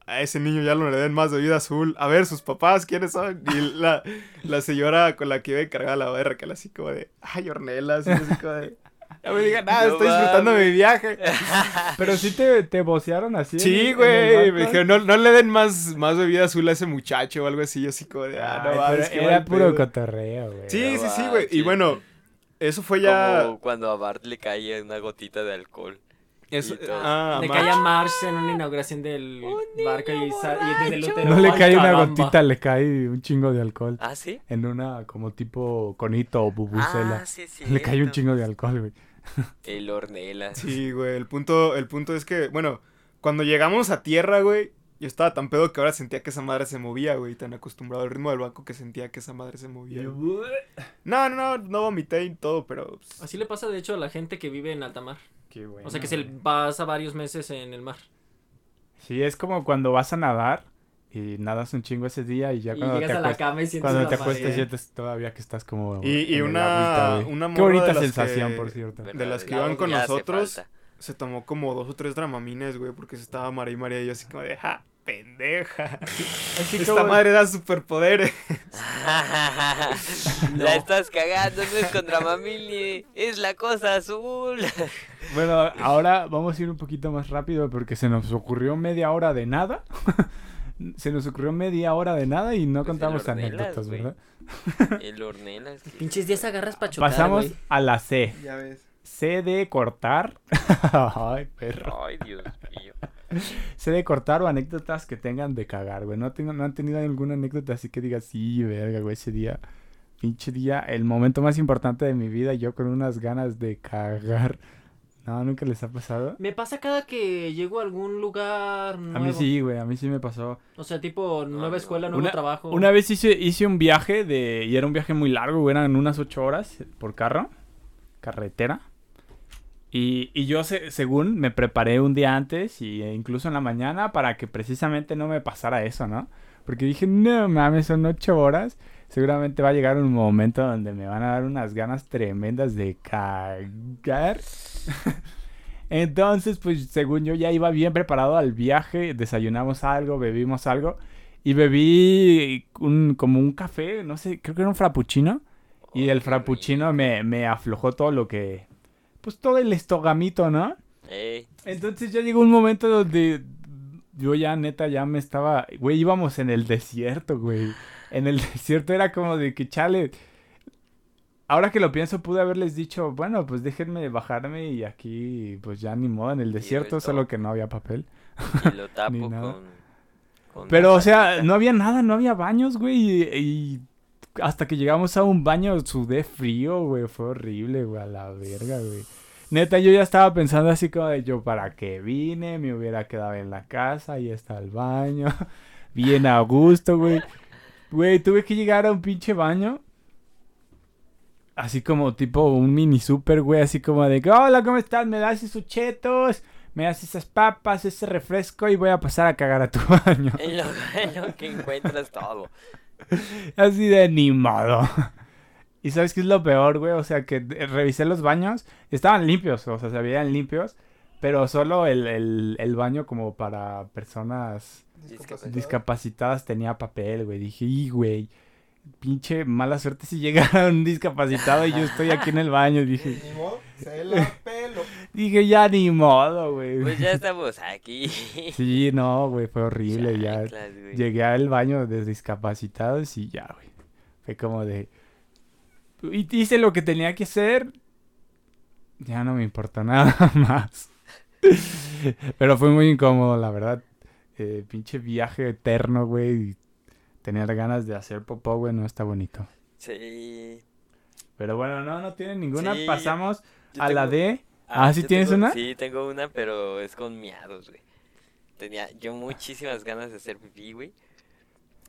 A ese niño ya no le den más bebida azul. A ver, sus papás, ¿quiénes son? Y la, la señora con la que iba encargada la verga, que era así como de... Ay, Ornelas, así como de... [laughs] Ya me digan nada, No estoy disfrutando mames. mi viaje. [laughs] Pero sí te, te vocearon así. Sí, güey. Me dijeron, no, no le den más, más bebida azul a ese muchacho o algo así. Yo así como de... Ah, no mames, pero qué Era puro pedo". cotorreo, güey. Sí, No sí, sí, güey. Y bueno, eso fue ya... Como cuando a Bart le caía una gotita de alcohol. Eso, ah, Le ma- cae a Marx en una inauguración del barco y, y desde el útero. No le ¡ay, cae una gotita, le cae un chingo de alcohol. ¿Ah, sí? En una como tipo conito o bubucela. Ah, sí, sí. le cae un chingo de alcohol, güey. [laughs] El Ornelas. Sí, güey, el punto, el punto es que, bueno, cuando llegamos a tierra, güey, yo estaba tan pedo que ahora sentía que esa madre se movía, güey, tan acostumbrado al ritmo del banco que sentía que esa madre se movía. güey. No, no, no, no vomité y todo, pero... pues, Así le pasa, de hecho, a la gente que vive en alta mar. Qué bueno. O sea, que se pasa varios meses en el mar. Sí, es como cuando vas a nadar y nadas un chingo ese día y ya y cuando te llegas a la acuestas, cama y sientes cuando la te acuestas sientes todavía que estás como Y- una- agüita, una Qué bonita sensación, que- por cierto. de las que iban con nosotros. se tomó como dos o tres dramamines, güey, porque se estaba María y María y yo así como de, ja, pendeja. [laughs] Esta madre da superpoderes. [laughs] La estás cagando, no es contra Mamili, es la cosa azul. [laughs] Bueno, ahora vamos a ir un poquito más rápido porque se nos ocurrió media hora de nada. Se nos ocurrió media hora de nada y no Pues contamos Ornelas, anécdotas. ¿verdad? [laughs] El Ornelas. que- Pinches días agarras para chocar, Pasamos a la C. Ya ves. C de cortar. [laughs] Ay, perro. Ay, Dios mío. C de cortar o anécdotas que tengan de cagar, güey. No, tengo, no han tenido alguna anécdota así que diga, sí, verga, güey, ese día. Pinche día, el momento más importante de mi vida, yo con unas ganas de cagar. No, nunca les ha pasado. Me pasa cada que llego a algún lugar nuevo. A mí sí, güey, a mí sí me pasó. O sea, tipo nueva no. escuela, nuevo Una- trabajo. Una vez hice, hice un viaje de. Y era un viaje muy largo, güey. Eran unas ocho horas por carro. Carretera. Y, y yo, se- según, me preparé un día antes y e incluso en la mañana para que precisamente no me pasara eso, ¿no? Porque dije, no mames, son ocho horas. Seguramente va a llegar un momento donde me van a dar unas ganas tremendas de cagar. [laughs] Entonces, pues según yo ya iba bien preparado al viaje, desayunamos algo, bebimos algo y bebí un, como un café, no sé, creo que era un frappuccino. Y el frappuccino me, me aflojó todo lo que, pues todo el estogamito, ¿no? Entonces ya llegó un momento donde yo ya neta ya me estaba, güey, íbamos en el desierto, güey. En el [laughs] desierto era como de que chale. Ahora que lo pienso pude haberles dicho, bueno, pues déjenme bajarme y aquí pues ya ni modo en el desierto, solo que no había papel. y lo [laughs] tapo Ni nada. con, con Pero o sea, no había nada, no había baños, güey, y, y hasta que llegamos a un baño sudé frío, güey, fue horrible, güey, a la verga, güey. Neta, yo ya estaba pensando así como de yo, ¿para qué vine? Me hubiera quedado en la casa, ahí está el baño, [laughs] bien a gusto, güey. Güey, tuve que llegar a un pinche baño. Así como tipo un mini super, güey, así como de, hola, ¿cómo estás? ¿Me das esos chetos? ¿Me das esas papas, ese refresco? Y voy a pasar a cagar a tu [laughs] baño. En lo, en lo que encuentras todo. [laughs] Así de ni modo. ¿Y sabes qué es lo peor, güey? O sea, que revisé los baños estaban limpios, o sea, se veían limpios, pero solo el, el, el baño como para personas Discapacitadas tenía papel, güey. Dije, y güey, pinche mala suerte si [laughs] llegara un discapacitado y yo estoy aquí en el baño. Dije, Ni modo, se la [laughs] pelo. dije ya ni modo, güey. Pues ya estamos aquí. [laughs] Sí, no, güey, fue horrible. Ya llegué al baño de discapacitados y ya, güey. Fue como de... Y hice lo que tenía que hacer. Ya no me importa nada más. Pero fue muy incómodo, la verdad. Eh, pinche viaje eterno, güey. y Tener ganas de hacer popó, güey, no está bonito. Sí. Pero bueno, no, no tiene ninguna. Sí, Pasamos yo a la tengo- de... Ah, ¿sí tienes tengo- una? Sí, tengo una, pero es con miados, güey. Tenía yo muchísimas ganas de hacer pipí, güey.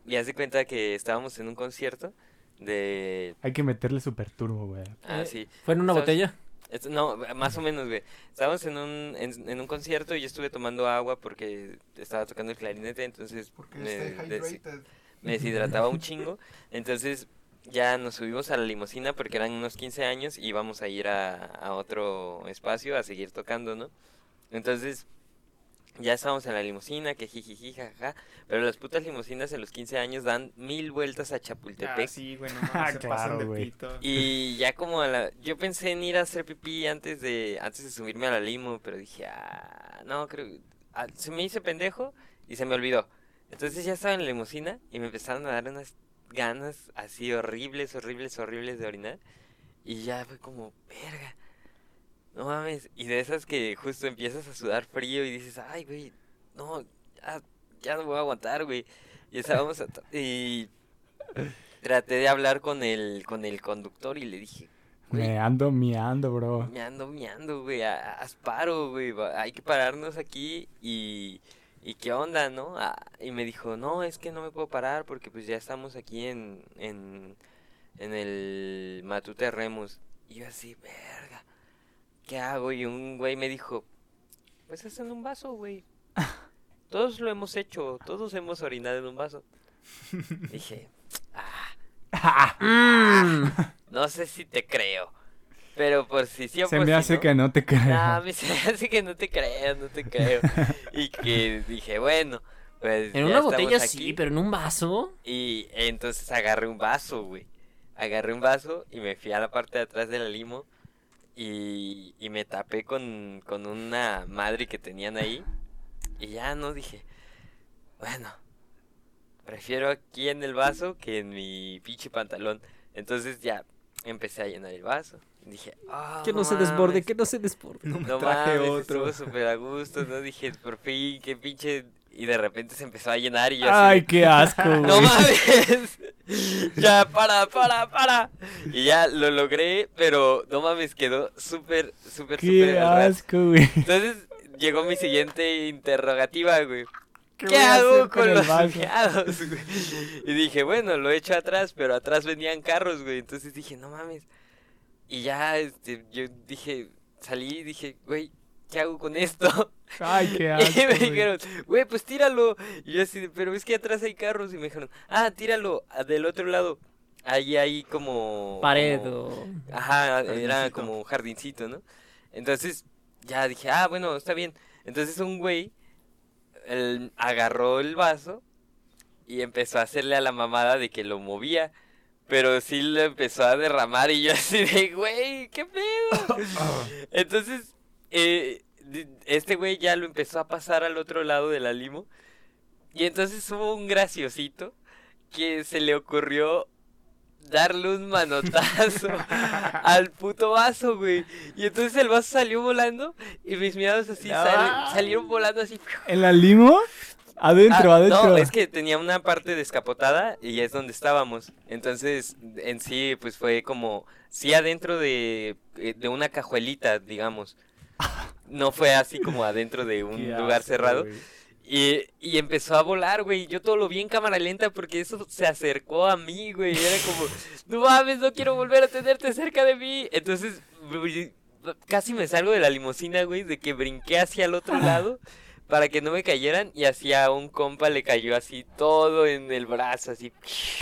Y hace cuenta que estábamos en un concierto de... Hay que meterle super turbo, güey. Ah, Eh, sí. ¿Fue en una ¿Sabes? botella? No, más o menos, güey. Estábamos en un, en, en un concierto y yo estuve tomando agua porque estaba tocando el clarinete, entonces me, des- me deshidrataba un chingo. Entonces ya nos subimos a la limusina porque eran unos 15 años y íbamos a ir a, a otro espacio a seguir tocando, ¿no? Entonces ya estábamos en la limusina, que jijiji, jajaja. Pero las putas limusinas en los 15 años dan mil vueltas a Chapultepec. Ah, sí, güey, no mames, [laughs] se claro, pasan de güey. pito. Y ya como a la... Yo pensé en ir a hacer pipí antes de antes de subirme a la limo, pero dije, ah, no, creo... ah, se me hice pendejo y se me olvidó. Entonces ya estaba en la limusina y me empezaron a dar unas ganas así horribles, horribles, horribles de orinar. Y ya fue como, verga, no mames. Y de esas que justo empiezas a sudar frío y dices, ay, güey, no, ya, ya no voy a aguantar, güey. Y estábamos... a- y traté de hablar con el, con el conductor y le dije, Me ando miando, bro. me ando miando, güey, haz paro, güey, hay que pararnos aquí y, y qué onda, ¿no? Ah, y me dijo, no, es que no me puedo parar porque pues ya estamos aquí en, en, en el Matute Remus. Y yo así, verga, ¿qué hago? Y un güey me dijo, pues haz en un vaso, güey. [laughs] Todos lo hemos hecho, todos hemos orinado en un vaso. [laughs] Dije, ah, no sé si te creo. Pero por si sí Se por me si hace no. que no te creo. No, se me hace que no te creo, no te creo. [laughs] Y que dije, bueno, pues. En ya una botella aquí. sí, pero en un vaso. Y entonces agarré un vaso, güey. Agarré un vaso y me fui a la parte de atrás de la limo. Y, y me tapé con, con una madre que tenían ahí. Y ya no dije, bueno, prefiero aquí en el vaso que en mi pinche pantalón. Entonces ya empecé a llenar el vaso. Dije, ah, Que no se desborde, mames". que no se desborde. No me No traje mames, otro. estuvo [laughs] súper a gusto, ¿no? Dije, por fin, qué pinche... Y de repente se empezó a llenar y yo Ay, qué asco. [laughs] ¡No mames! Ya, para, para, para. Y ya lo logré, pero no mames, quedó súper, súper, súper. asco, güey. Entonces llegó mi siguiente interrogativa, güey. ¿Qué, hago con, los güey? Y dije, bueno, lo he hecho atrás, pero atrás venían carros, güey. Entonces dije, no mames. Y ya, este, yo dije, salí y dije, güey, ¿qué hago con esto? Ay, qué [laughs] Y asco, me güey. dijeron, güey, pues tíralo. Y yo así, pero es que atrás hay carros. Y me dijeron, ah, tíralo del otro lado. Ahí hay como... Pared o... Ajá, era como un jardincito, ¿no? Entonces, ya dije, ah, bueno, está bien. Entonces un güey él agarró el vaso y empezó a hacerle a la mamada de que lo movía. Pero sí lo empezó a derramar y yo así de, güey, ¿qué pedo? [laughs] Entonces, eh, este güey ya lo empezó a pasar al otro lado de la limo. Y entonces hubo un graciosito que se le ocurrió darle un manotazo [laughs] al puto vaso, güey. Y entonces el vaso salió volando y mis miados así sal- salieron volando así. ¿En la limo? Adentro, Ah, adentro. No, es que tenía una parte descapotada y es donde estábamos. Entonces, en sí, pues fue como, sí adentro de, eh, de una cajuelita, digamos. No fue así como adentro de un Qué lugar asco, cerrado. Y, y empezó a volar, güey. Yo todo lo vi en cámara lenta porque eso se acercó a mí, güey. Era como, no mames, no quiero volver a tenerte cerca de mí. Entonces, casi me salgo de la limusina, güey, de que brinqué hacia el otro lado para que no me cayeran. Y hacia un compa le cayó así todo en el brazo, así.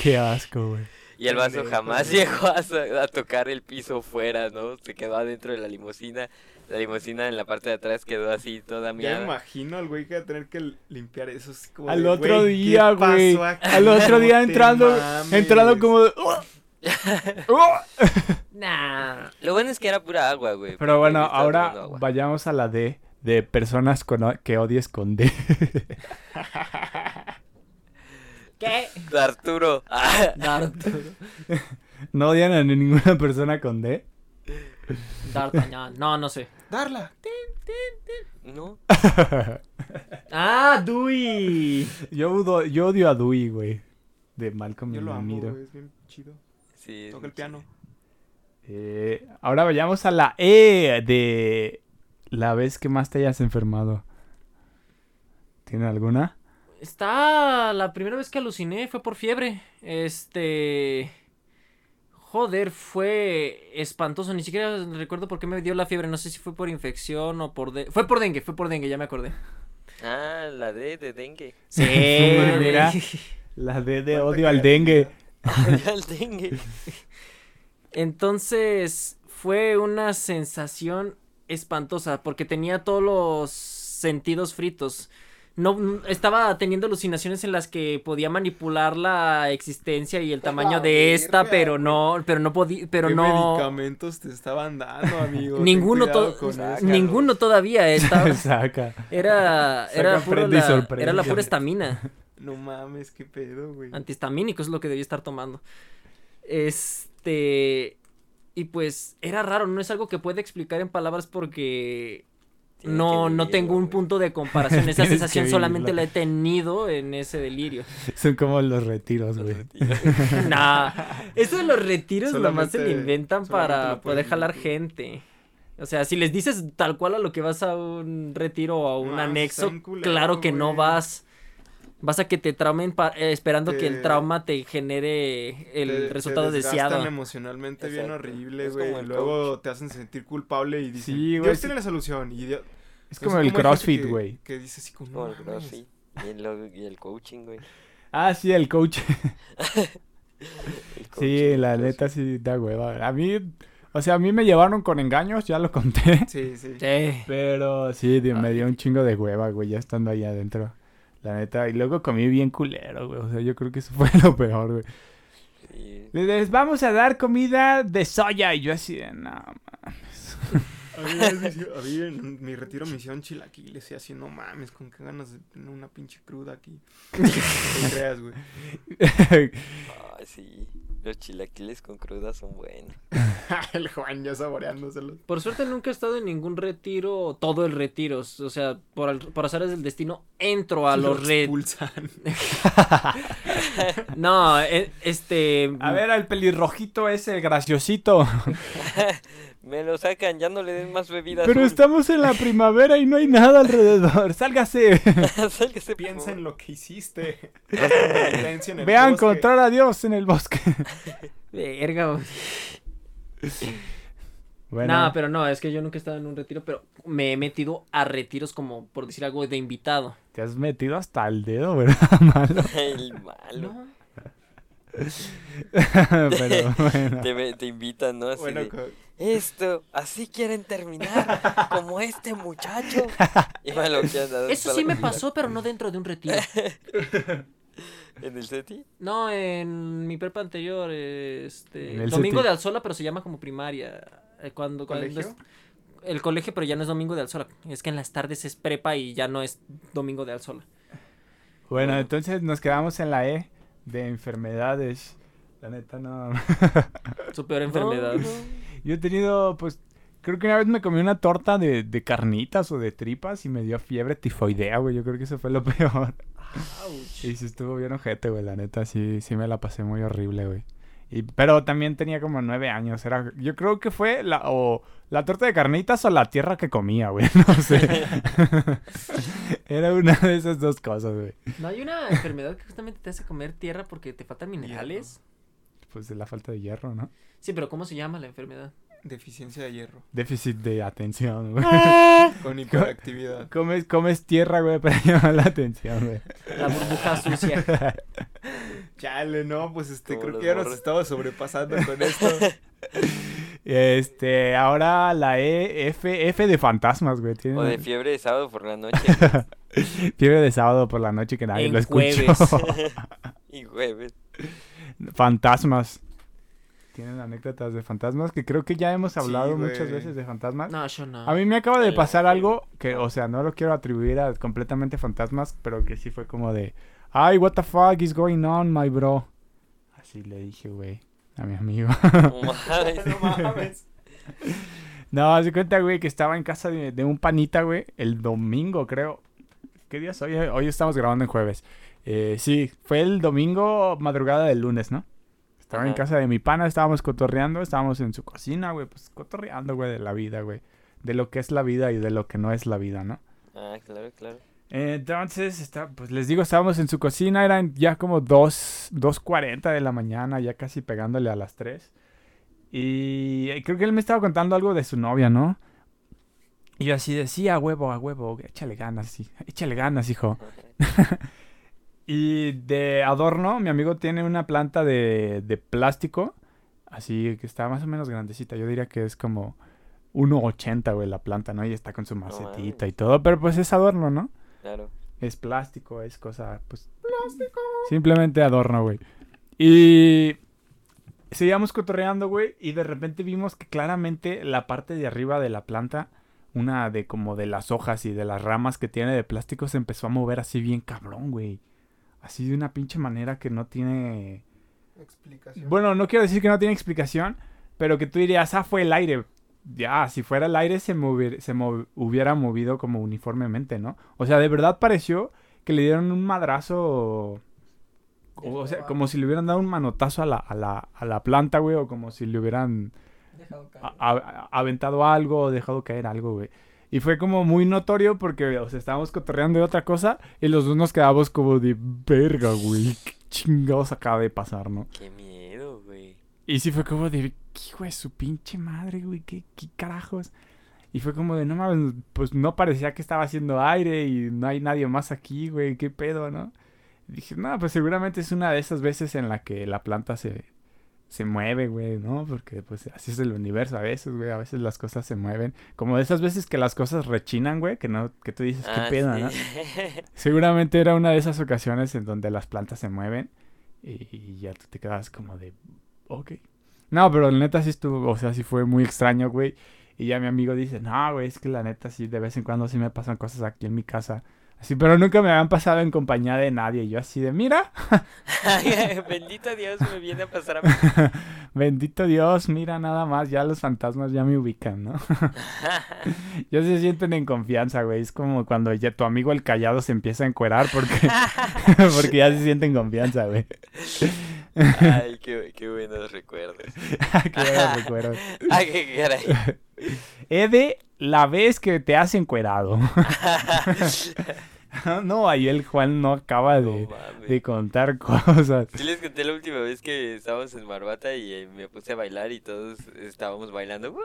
Qué asco, güey. Y el vaso jamás llegó a, a tocar el piso fuera, ¿no? Se quedó adentro de la limusina. La limusina en la parte de atrás quedó así toda Ya me mierda. imagino al güey que va a tener que limpiar eso. así como Al de, otro "Güey, ¿qué día, güey. Al otro día entrando, mames". entrando como de... "Oh". [laughs] Oh. [laughs] Nah. Lo bueno es que era pura agua, güey. Pero bueno, ahora vayamos a la D de personas con que odies con D. [laughs] ¿Qué? De Arturo. D'Arturo. ¿No odian a ninguna persona con D? D'Artagnan. No, no sé. Darla. no. [laughs] Ah, Dewey. yo, odio, yo odio a Dewey, güey. De Malcolm Yo y lo amo, Miro. güey. Es bien chido. Sí. es Toca el piano. Eh, ahora vayamos a la E de la vez que más te hayas enfermado. ¿Tiene alguna? Está. La primera vez que aluciné fue por fiebre. Este. Joder, fue espantoso. Ni siquiera recuerdo por qué me dio la fiebre. No sé si fue por infección o por. de- Fue por dengue, fue por dengue, ya me acordé. Ah, la D de dengue. Sí, [laughs] mira. La D de [laughs] odio al dengue. el dengue. Entonces fue una sensación espantosa porque tenía todos los sentidos fritos. No estaba teniendo alucinaciones en las que podía manipular la existencia y el tamaño la de esta, verga, pero no, pero no podía, pero ¿Qué no medicamentos te estaban dando, amigo? Ninguno to- ninguno todavía estaba [laughs] Saca. era Saca, era puro la, era la pura estamina. [laughs] No mames, qué pedo, güey. antihistamínico es lo que debía estar tomando. Este. Y pues era raro, no es algo que pueda explicar en palabras porque no, no tengo un punto de comparación. [laughs] Esa sensación solamente la he tenido en ese delirio. [laughs] Son como los retiros, güey. [laughs] nah, eso de los retiros nomás se lo inventan para poder jalar vivir. gente. O sea, si les dices tal cual a lo que vas a un retiro o a un No, anexo, culero, claro que no vas. Vas a que te traumen pa- eh, esperando que el Te- trauma te genere el Te- te resultado desgastan deseado. emocionalmente bien horrible, güey. y Luego coach. te hacen sentir culpable y dicen, Sí, Dios tiene la solución. Y Dios... Es como el CrossFit, que- güey. Que dice así como, Como no el mames". crossfit. Y el, y el coaching, güey. Ah, sí, el coach. [laughs] El Sí, la el neta sí da hueva. A mí, o sea, a mí me llevaron con engaños, ya lo conté. Sí, sí. Sí. Pero sí, me dio un chingo de hueva, güey, ya estando ahí adentro. La neta, y luego comí bien culero, güey. O sea, yo creo que eso [laughs] fue lo peor, güey. Sí. Les vamos a dar comida de soya. Y yo así de, no, mames. [laughs] A mí, a en mi retiro me hicieron chilaquiles y así, no mames, con qué ganas de tener una pinche cruda aquí. [laughs] No te creas, güey. Ay, sí. Los chilaquiles con cruda son buenos. [laughs] el Juan ya saboreándoselo. Por suerte nunca he estado en ningún retiro, todo el retiro. O sea, por, al- por azares del destino, entro a [laughs] los retiros. expulsan. [laughs] No, e- este. A ver, al pelirrojito ese graciosito. Me lo sacan, ya no le den más bebida Pero azul. estamos en la primavera y no hay nada alrededor. Sálgase. [laughs] Piensa en lo que hiciste. En Ve a encontrar a Dios en el bosque. [laughs] Verga. Bueno, No, pero no, es que yo nunca he estado en un retiro, pero me he metido a retiros como, por decir algo, de invitado. te has metido hasta el dedo, ¿verdad? [laughs] Malo. El malo. No. [laughs] pero [laughs] bueno. Te, invitan, ¿no? Así Bueno, de, Esto, así quieren terminar, [laughs] como este muchacho. Y Eso sí me comida. pasó, pero no dentro de un retiro. ¿En el SETI? No, en mi prepa anterior, este... Domingo CETI. de Alzola, pero se llama como primaria. eh, Cuando, cuando ¿Colegio? es- el colegio, pero ya no es Domingo de Alzola. Es que en las tardes es prepa y ya no es Domingo de Alzola. Bueno, entonces nos quedamos en la E de enfermedades. La neta no. [laughs] Su peor enfermedad. Yo he tenido, pues, creo que una vez me comí una torta de, de carnitas o de tripas y me dio fiebre tifoidea, güey. Yo creo que eso fue lo [laughs] peor. Ouch. Y sí estuvo bien ojete, güey. La neta, sí, sí me la pasé muy horrible, güey. Y, pero también tenía como nueve años. Era, yo creo que fue la, o la torta de carnitas o la tierra que comía, güey. [laughs] No sé. [laughs] Era una de esas dos cosas, güey. ¿No hay una enfermedad que justamente te hace comer tierra porque te faltan minerales? Pues de la falta de hierro, ¿no? Sí, pero ¿cómo se llama la enfermedad? Deficiencia de hierro. Déficit de atención, güey. Con hiperactividad. Comes, comes tierra, güey, para [laughs] llamar la atención, güey. La burbuja sucia. [laughs] Chale, no, pues este, Como creo que ya nos estaba sobrepasando con [laughs] esto. Este, ahora la E, F, F de fantasmas, güey. Tiene O de fiebre de sábado por la noche. güey. fiebre de sábado por la noche que nadie En lo jueves. y jueves. fantasmas. Tienen anécdotas de fantasmas que creo que ya hemos hablado Sí, muchas veces de fantasmas. No, yo no. A mí me acaba de pasar algo que, o sea, no lo quiero atribuir a completamente fantasmas, pero que sí fue como de, ay, what the fuck is going on, my bro. Así le dije, güey, a mi amigo. No [laughs] mames. no mames. No, haz de cuenta, güey, que estaba en casa de, de un panita, güey, el domingo, creo. ¿Qué día es hoy? Hoy estamos grabando en jueves. Eh, sí, fue el domingo, madrugada del lunes, ¿no? Estaba en casa de mi pana, estábamos cotorreando, estábamos en su cocina, güey, pues cotorreando, güey, de la vida, güey. De lo que es la vida y de lo que no es la vida, ¿no? Ah, claro, claro. Entonces, está, pues les digo, estábamos en su cocina, eran ya como 2, 2.40 de la mañana, ya casi pegándole a las 3. Y eh, creo que él me estaba contando algo de su novia, ¿no? Y yo así decía, a huevo, a huevo, échale ganas, sí, échale ganas, hijo. [laughs] Y de adorno, mi amigo tiene una planta de, de plástico, así que está más o menos grandecita. Yo diría que es como 1.80, güey, la planta, ¿no? Y está con su macetita y todo, pero pues es adorno, ¿no? Claro. Es plástico, es cosa, pues... Plástico. Simplemente adorno, güey. Y... Seguíamos cotorreando, güey, y de repente vimos que claramente la parte de arriba de la planta, una de como de las hojas y de las ramas que tiene de plástico, se empezó a mover así bien cabrón, güey. Así de una pinche manera que no tiene... Explicación. Bueno, no quiero decir que no tiene explicación, pero que tú dirías, ah, fue el aire. Ya, si fuera el aire se, movi- se mov- hubiera movido como uniformemente, ¿no? O sea, de verdad pareció que le dieron un madrazo. O, o sea, como si le hubieran dado un manotazo a la, a la, a la planta, güey, o como si le hubieran a- a- aventado algo o dejado caer algo, güey. Y fue como muy notorio porque, o sea, estábamos cotorreando de otra cosa y los dos nos quedamos como de verga, güey. ¿Qué chingados acaba de pasar, no? Qué miedo, güey. Y sí fue como de, ¿qué hijo de su pinche madre, güey? ¿Qué, qué carajos? Y fue como de, no mames, pues no parecía que estaba haciendo aire y no hay nadie más aquí, güey, ¿qué pedo, no? Y dije, no, pues seguramente es una de esas veces en la que la planta se, se mueve, güey, ¿no? Porque pues así es el universo a veces, güey, a veces las cosas se mueven. Como de esas veces que las cosas rechinan, güey, que no, que tú dices, ¿qué Ah, pedo, sí. no? [laughs] Seguramente era una de esas ocasiones en donde las plantas se mueven y, y ya tú te quedas como de, ok. No, pero la neta sí estuvo, o sea, sí fue muy extraño, güey. Y ya mi amigo dice, no, güey, es que la neta sí, de vez en cuando sí me pasan cosas aquí en mi casa. Sí, pero nunca me habían pasado en compañía de nadie. Yo así de, mira, [laughs] Bendito Dios, me viene a pasar a mí. [laughs] bendito Dios, mira nada más, ya los fantasmas ya me ubican, ¿no? [laughs] ya se sienten en confianza, güey. Es como cuando ya tu amigo el callado se empieza a encuerar porque, porque ya se siente en confianza, güey. Ay, qué, qué buenos recuerdos. [laughs] Qué buenos recuerdos. [laughs] Ay, qué caray. [laughs] Ede, la vez que te has encuerado. [laughs] no, ahí el Juan no acaba de, de contar [laughs] cosas. Sí les conté la última vez que estábamos en Marbata y eh, me puse a bailar y todos estábamos bailando.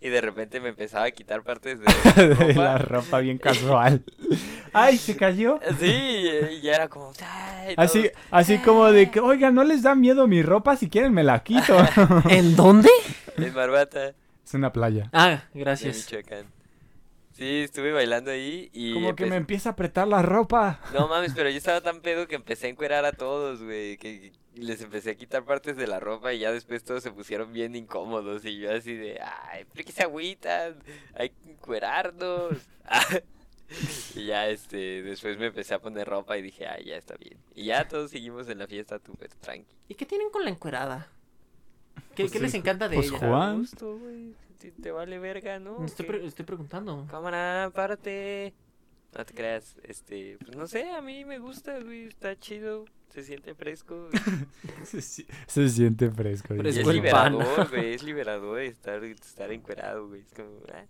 Y de repente me empezaba a quitar partes de [laughs] de la ropa. bien casual. Ay, se cayó. Sí, y ya era como... "Ay", Así, así como de que, oiga, ¿no les da miedo mi ropa? Si quieren me la quito. ¿En dónde? En Marbata, es una playa. Ah, de gracias. Michoacán. Sí, estuve bailando ahí y... Como que me empieza a apretar la ropa. [laughs] No mames, pero yo estaba tan pedo que empecé a encuerar a todos, güey. Que les empecé a quitar partes de la ropa y ya después todos se pusieron bien incómodos. Y yo así de, ay, ¿por qué se agüitan? Hay que encuerarnos. [laughs] y ya, este, después me empecé a poner ropa y dije, ay, ya está bien. Y ya todos seguimos en la fiesta súper tranqui. ¿Y qué tienen con la encuerada? ¿Qué, Pues qué sí, les encanta de pues ella? Juan. Gusto, güey. Te, te vale verga, ¿no? Estoy, ¿Qué? pre- estoy preguntando. Cámara, párate. No te creas, este, pues no sé, a mí me gusta, güey, está chido, se siente fresco. [laughs] [laughs] Se, si- se siente fresco. Pero es liberador, [laughs] güey, es liberador estar, estar encuerado, güey. Es como, ah,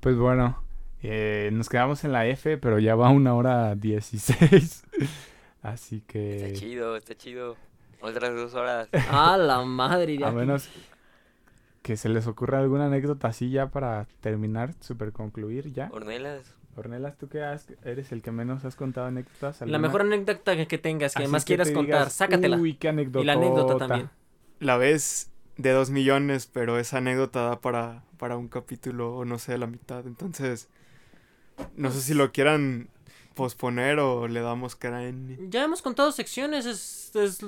Pues bueno, eh, nos quedamos en la F, pero ya va una hora 16. Así está que... chido, está chido. Otras dos horas. [laughs] Ah, la madre. A menos que se les ocurra alguna anécdota así ya para terminar, super concluir ya. Hornelas. Ornelas, ¿tú qué has- eres el que menos has contado anécdotas? La mejor anécdota que- que tengas, que Así más quieras contar, digas, sácatela. Uy, qué anécdota. y la anécdota también. La vez de dos millones, pero esa anécdota da para, para un capítulo o no sé, la mitad. Entonces, no sé si lo quieran posponer o le damos crane. Ya hemos contado secciones. Es, es,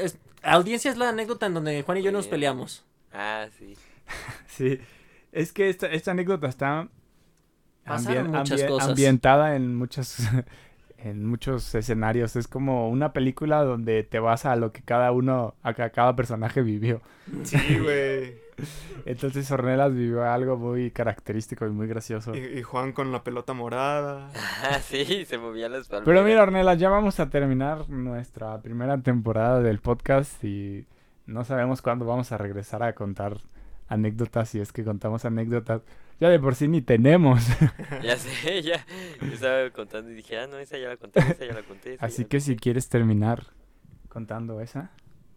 es- audiencia es la anécdota en donde Juan y yo nos peleamos. Ah, sí. [laughs] Sí, es que esta, esta anécdota está muchas ambien- cosas. ambientada en muchos, [laughs] en muchos escenarios. Es como una película donde te vas a lo que cada uno, a que cada personaje vivió. Sí, güey. Entonces Ornelas vivió algo muy característico y muy gracioso. Y, y Juan con la pelota morada. Ah, [laughs] sí, se movían las palmeras. Pero mira, Ornelas, ya vamos a terminar nuestra primera temporada del podcast y no sabemos cuándo vamos a regresar a contar anécdotas, si es que contamos anécdotas. Ya de por sí ni tenemos. [laughs] Ya sé, ya. Yo estaba contando y dije, ah, no, esa ya la conté, esa ya la conté. esa Así la que si conté". quieres terminar contando esa.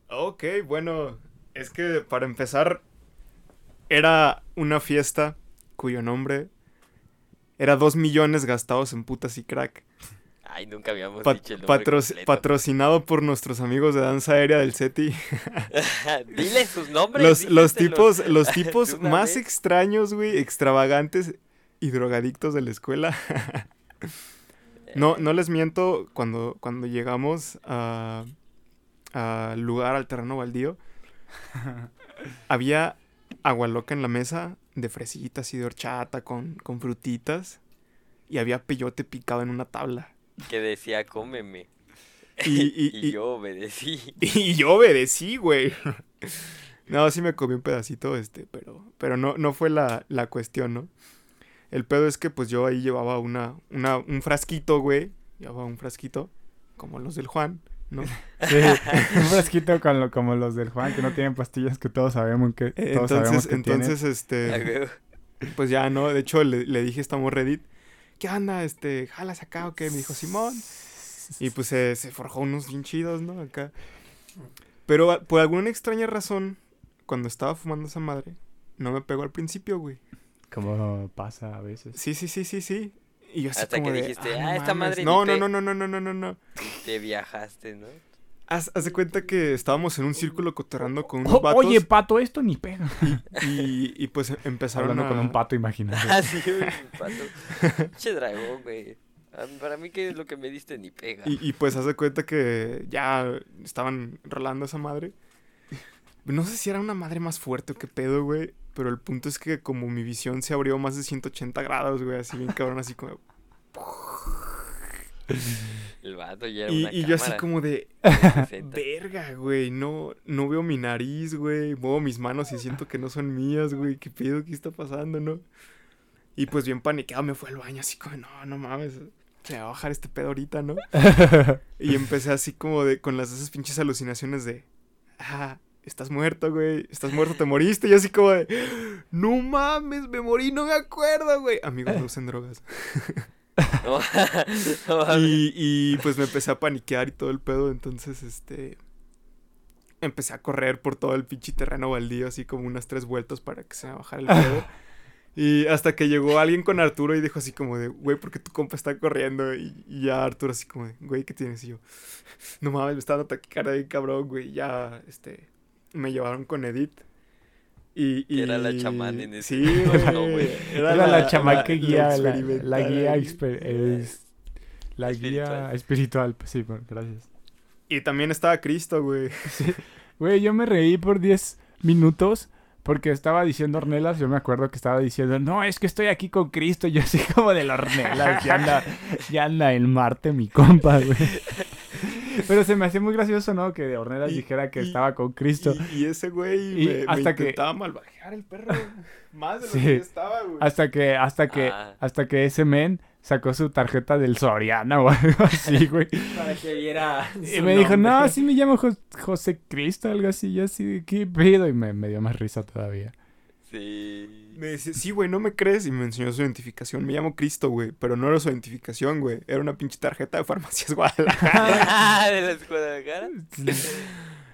Ok, bueno, es que para empezar, era una fiesta cuyo nombre era dos millones gastados en putas y crack. Ay, nunca habíamos Pa- dicho el nombre patro- completo. patrocinado por nuestros amigos de danza aérea del SETI. [laughs] Dile sus nombres. Los, tipos, los [laughs] tipos más vez. extraños, güey, extravagantes y drogadictos de la escuela. [laughs] No, no les miento, cuando, cuando llegamos a- al lugar, al terreno baldío, había agua loca en la mesa de fresitas y de horchata con, con frutitas y había peyote picado en una tabla. Que decía, cómeme. Y, y- [laughs] Y y- yo obedecí. [laughs] y yo obedecí, güey. No, sí me comí un pedacito, este, pero, pero no, no fue la, la cuestión, ¿no? El pedo es que pues yo ahí llevaba una, una, un frasquito, güey. Llevaba un frasquito, como los del Juan, ¿no? Sí, [laughs] [laughs] un frasquito con lo- como los del Juan, que no tienen pastillas que todos sabemos que, todos sabemos Entonces, que entonces, este, huevo. pues ya, ¿no? De hecho, le, le dije a esta Reddit, ¿qué onda? Este, jalas acá o qué? Me dijo Simón. Y pues se, se forjó unos bien chidos, ¿no? Acá. Pero a- por alguna extraña razón, cuando estaba fumando esa madre, no me pegó al principio, güey. Como pasa a veces. Sí, sí, sí, sí, sí. Y yo así Hasta que de, dijiste, no "Ah, esta mames". madre No, no, no, no, no, no, no, no, no. Te viajaste, ¿no? Haz, haz de cuenta que estábamos en un círculo cotorreando con unos O- vatos. oye, pato, esto ni pega. y, y pues empezaron Hablando a... con un pato imaginario. Ah, sí, güey, [laughs] pato. Che dragón, güey. Ah, Para mí, ¿qué es lo que me diste? Ni pega. Y, y pues haz de cuenta que ya estaban rolando esa madre. No sé si era una madre más fuerte o qué pedo, güey. Pero el punto es que como mi visión se abrió más de 180 grados, güey, así bien cabrón, así como... [laughs] El vato ya era Y, una y yo así como de... de 60. [laughs] Verga, güey, no, no veo mi nariz, güey. Muevo mis manos y siento que no son mías, güey. ¿Qué pedo? ¿Qué está pasando, no? Y pues bien paniqueado me fue al baño así como, no, no mames. Se va a bajar este pedo ahorita, ¿no? [laughs] y empecé así como de, con las esas pinches alucinaciones de, ah, estás muerto, güey. Estás muerto, te moriste. Y así como de, no mames, me morí, no me acuerdo, güey. Amigos, no usen drogas. [laughs] Y, y pues me empecé a paniquear y todo el pedo, entonces este empecé a correr por todo el pinche terreno baldío, así como unas tres vueltas para que se me bajara el pedo. [laughs] Y hasta que llegó alguien con Arturo y dijo así como de, güey, ¿por qué tu compa está corriendo? Y, y ya Arturo así como de, güey, ¿qué tienes? Y yo, no mames, me está dando taquicardia bien cabrón, güey. Ya, este, me llevaron con Edith. Y, y... Era la chamán en ese Sí, momento, güey. güey. Era la, chamán que guía, la, guía, exper- es- la guía Espiritual. espiritual. pues Sí, bueno, gracias. Y también estaba Cristo, güey. [laughs] Güey, yo me reí por 10 minutos porque estaba diciendo Ornelas. Yo me acuerdo que estaba diciendo, no, es que estoy aquí con Cristo. Yo así como de la Ornelas. Ya anda, ya anda en Marte, mi compa, güey. [laughs] [laughs] Pero se me hacía muy gracioso, ¿no? Que Ornelas Y- dijera que y- estaba con Cristo. Y, y ese güey Y me, me hasta que- intentaba malvajear el perro. [laughs] Más de lo Sí. que estaba, güey. Hasta que, hasta que, Ah. hasta que ese men sacó su tarjeta del Soriana [laughs] o algo así, güey. Para que viera. Y me dijo, no, sí me llamo Jos- José Cristo, algo así, y yo así, de, ¿qué pedo? Y me, me dio más risa todavía. Sí. Me dice, sí, güey, no me crees. Y me enseñó su identificación. Me llamo Cristo, güey. Pero no era su identificación, güey. Era una pinche tarjeta de farmacias [laughs] Guadalajara. ¿De la escuela de cara?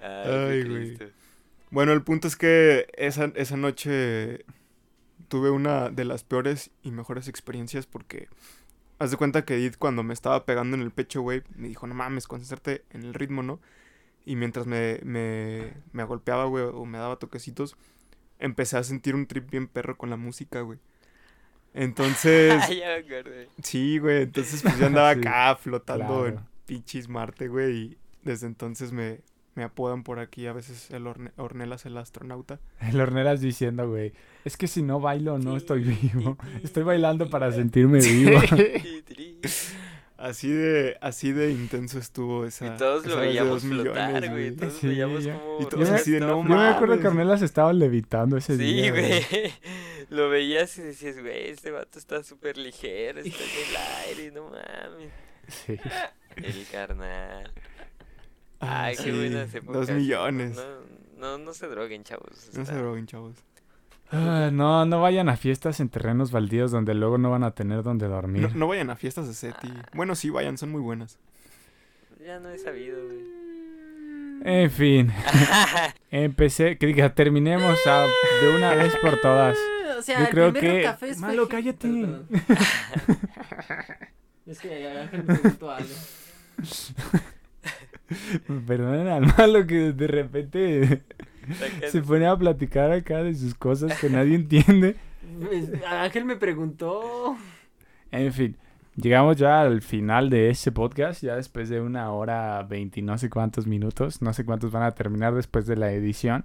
[laughs] Ay, güey. bueno, el punto es que esa, esa noche tuve una de las peores y mejores experiencias porque... Haz de cuenta que Edith cuando me estaba pegando en el pecho, güey, me dijo, no mames, concéntrate en el ritmo, ¿no? Y mientras me, me, me golpeaba, güey, o me daba toquecitos, empecé a sentir un trip bien perro con la música, güey. Entonces, [laughs] ya me acordé. sí, güey, entonces pues yo [laughs] andaba Sí, acá flotando en pinches Marte, güey, y desde entonces me, me apodan por aquí a veces el Orne- Ornelas el astronauta. [laughs] El Ornelas diciendo, güey, es que si no bailo no estoy vivo. Estoy bailando para sentirme vivo. Así de, así de intenso estuvo esa. Y todos lo esa veíamos millones, flotar, güey. Todos Sí, veíamos como... Y todos así de, no Yo me acuerdo que Ornelas estaba levitando ese Sí, día. güey. [laughs] Lo veías y decías, güey, este vato está súper ligero, está en el aire, no mames. Sí. El carnal. Ah, Ay, qué sí, buenas épocas. Dos millones. No, no, no se droguen, chavos. No se está- droguen, chavos. Ah, no, no vayan a fiestas en terrenos baldíos donde luego no van a tener donde dormir. No, no vayan a fiestas de SETI. Ah. Bueno, sí, vayan, son muy buenas. Ya no he sabido, güey. En fin, [laughs] empecé, que diga, terminemos a- de una vez por todas. O sea, Yo el creo que- café es Malo, cállate. Perdón, [laughs] perdón. es que Ángel me preguntó algo. Perdonen al malo que de repente se pone a platicar acá de sus cosas que nadie entiende. Pues, Ángel me preguntó. En fin, llegamos ya al final de este podcast, ya después de una hora veinte y no sé cuántos minutos, no sé cuántos van a terminar después de la edición,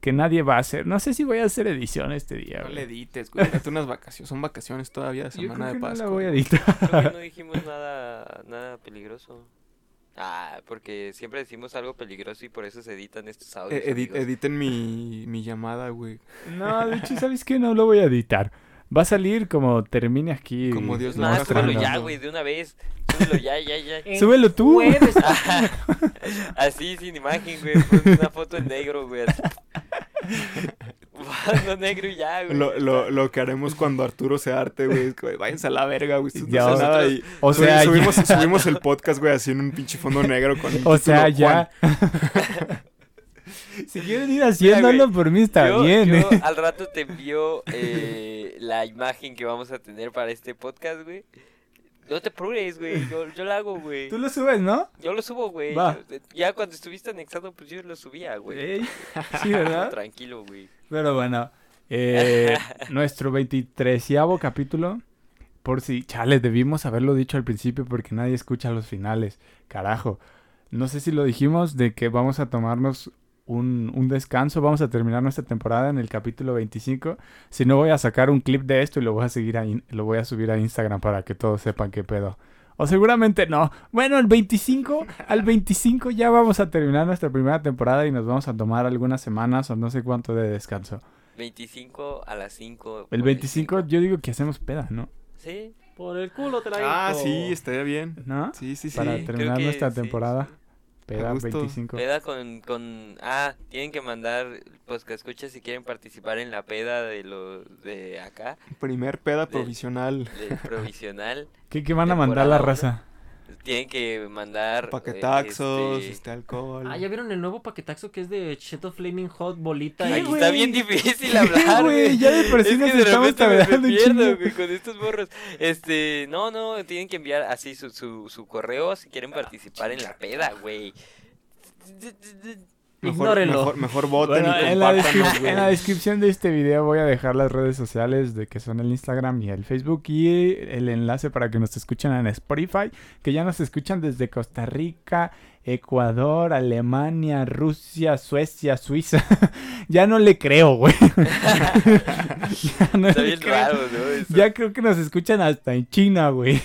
que nadie va a hacer. No sé si voy a hacer edición este día. No güey. le edites, güey. Date unas vacaciones. Son vacaciones todavía de Yo semana creo de que no Pascua. la voy a editar. Creo que no dijimos nada, nada peligroso. Ah, porque siempre decimos algo peligroso y por eso se editan estos audios. Eh, editen mi, mi llamada, güey. No, de hecho, ¿sabes qué? No lo voy a editar. Va a salir como termine aquí. Como Dios lo más, está súbelo ya, güey, de una vez. Súbelo ya, ya, ya. [laughs] Súbelo tú. [laughs] Así, sin imagen, güey. Pon una foto en negro, güey. [laughs] Fondo negro y ya, güey. Lo, lo, lo que haremos cuando Arturo se arte, güey, es que váyanse a la verga, güey. Esto no Ya, hace nada y O sea, subimos, ya, subimos el podcast, güey, así en un pinche fondo negro con [laughs] el o sea, ya. [laughs] si quieren ir haciéndolo güey, por mí está yo, bien. yo ¿eh? al rato te envío eh, la imagen que vamos a tener para este podcast, güey. No te apures, güey. Yo, yo la hago, güey. Tú lo subes, ¿no? Yo lo subo, güey. Va. Yo- Ya cuando estuviste anexado, pues yo lo subía, güey. Ey, [laughs] Sí, ¿verdad? Tranquilo, güey. Pero bueno, eh, [laughs] nuestro 23 capítulo, por si, chale, debimos haberlo dicho al principio porque nadie escucha los finales, carajo. No sé si lo dijimos de que vamos a tomarnos un, un descanso. Vamos a terminar nuestra temporada en el capítulo 25. Si no, voy a sacar un clip de esto y lo voy a seguir a lo voy a subir a Instagram para que todos sepan qué pedo. O seguramente no. Bueno, el 25, [laughs] al 25 ya vamos a terminar nuestra primera temporada y nos vamos a tomar algunas semanas o no sé cuánto de descanso. 25 a las 5. El 25 yo digo que hacemos peda, ¿no? Sí. Por el culo te la Ah, sí, estaría bien. ¿No? Sí, sí, sí. Para terminar que nuestra sí, temporada. sí. Peda A gusto. 25. Peda con, con... Ah, tienen que mandar, pues que escuches si quieren participar en la peda de los de acá, Primer peda De- provisional. de provisional. [laughs] ¿Qué, qué van a mandar la raza? Tienen que mandar... Paquetaxos, este, este, alcohol. Ah, ¿ya vieron el nuevo paquetaxo que es de Cheto Flaming Hot Bolita? ¿Qué, Ay, y- güey? está bien difícil [laughs] hablar, güey? Ya de por sí es nos que de estamos repente me- tardando me un pierdo, chingo. güey, con estos borros. Este, no, no, tienen que enviar así su, su, su correo si quieren participar en la peda, güey. Mejor, Ignórenlo. mejor, mejor voten Bueno, y en, la en la descripción de este video voy a dejar las redes sociales de que son el Instagram y el Facebook y el enlace para que nos escuchen en Spotify, que ya nos escuchan desde Costa Rica, Ecuador, Alemania, Rusia, Suecia, Suiza. [laughs] ya no le creo, güey. [laughs] [laughs] ya, no Está bien creo. raro, ¿no? Eso. Ya creo que nos escuchan hasta en China, güey.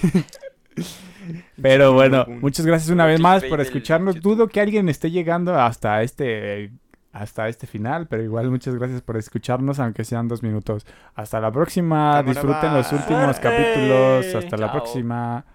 Pero bueno, muchas gracias una vez más por escucharnos. Dudo que alguien esté llegando hasta este hasta este final, pero igual muchas gracias por escucharnos, aunque sean dos minutos. Hasta la próxima. Disfruten los últimos capítulos. Hasta la próxima.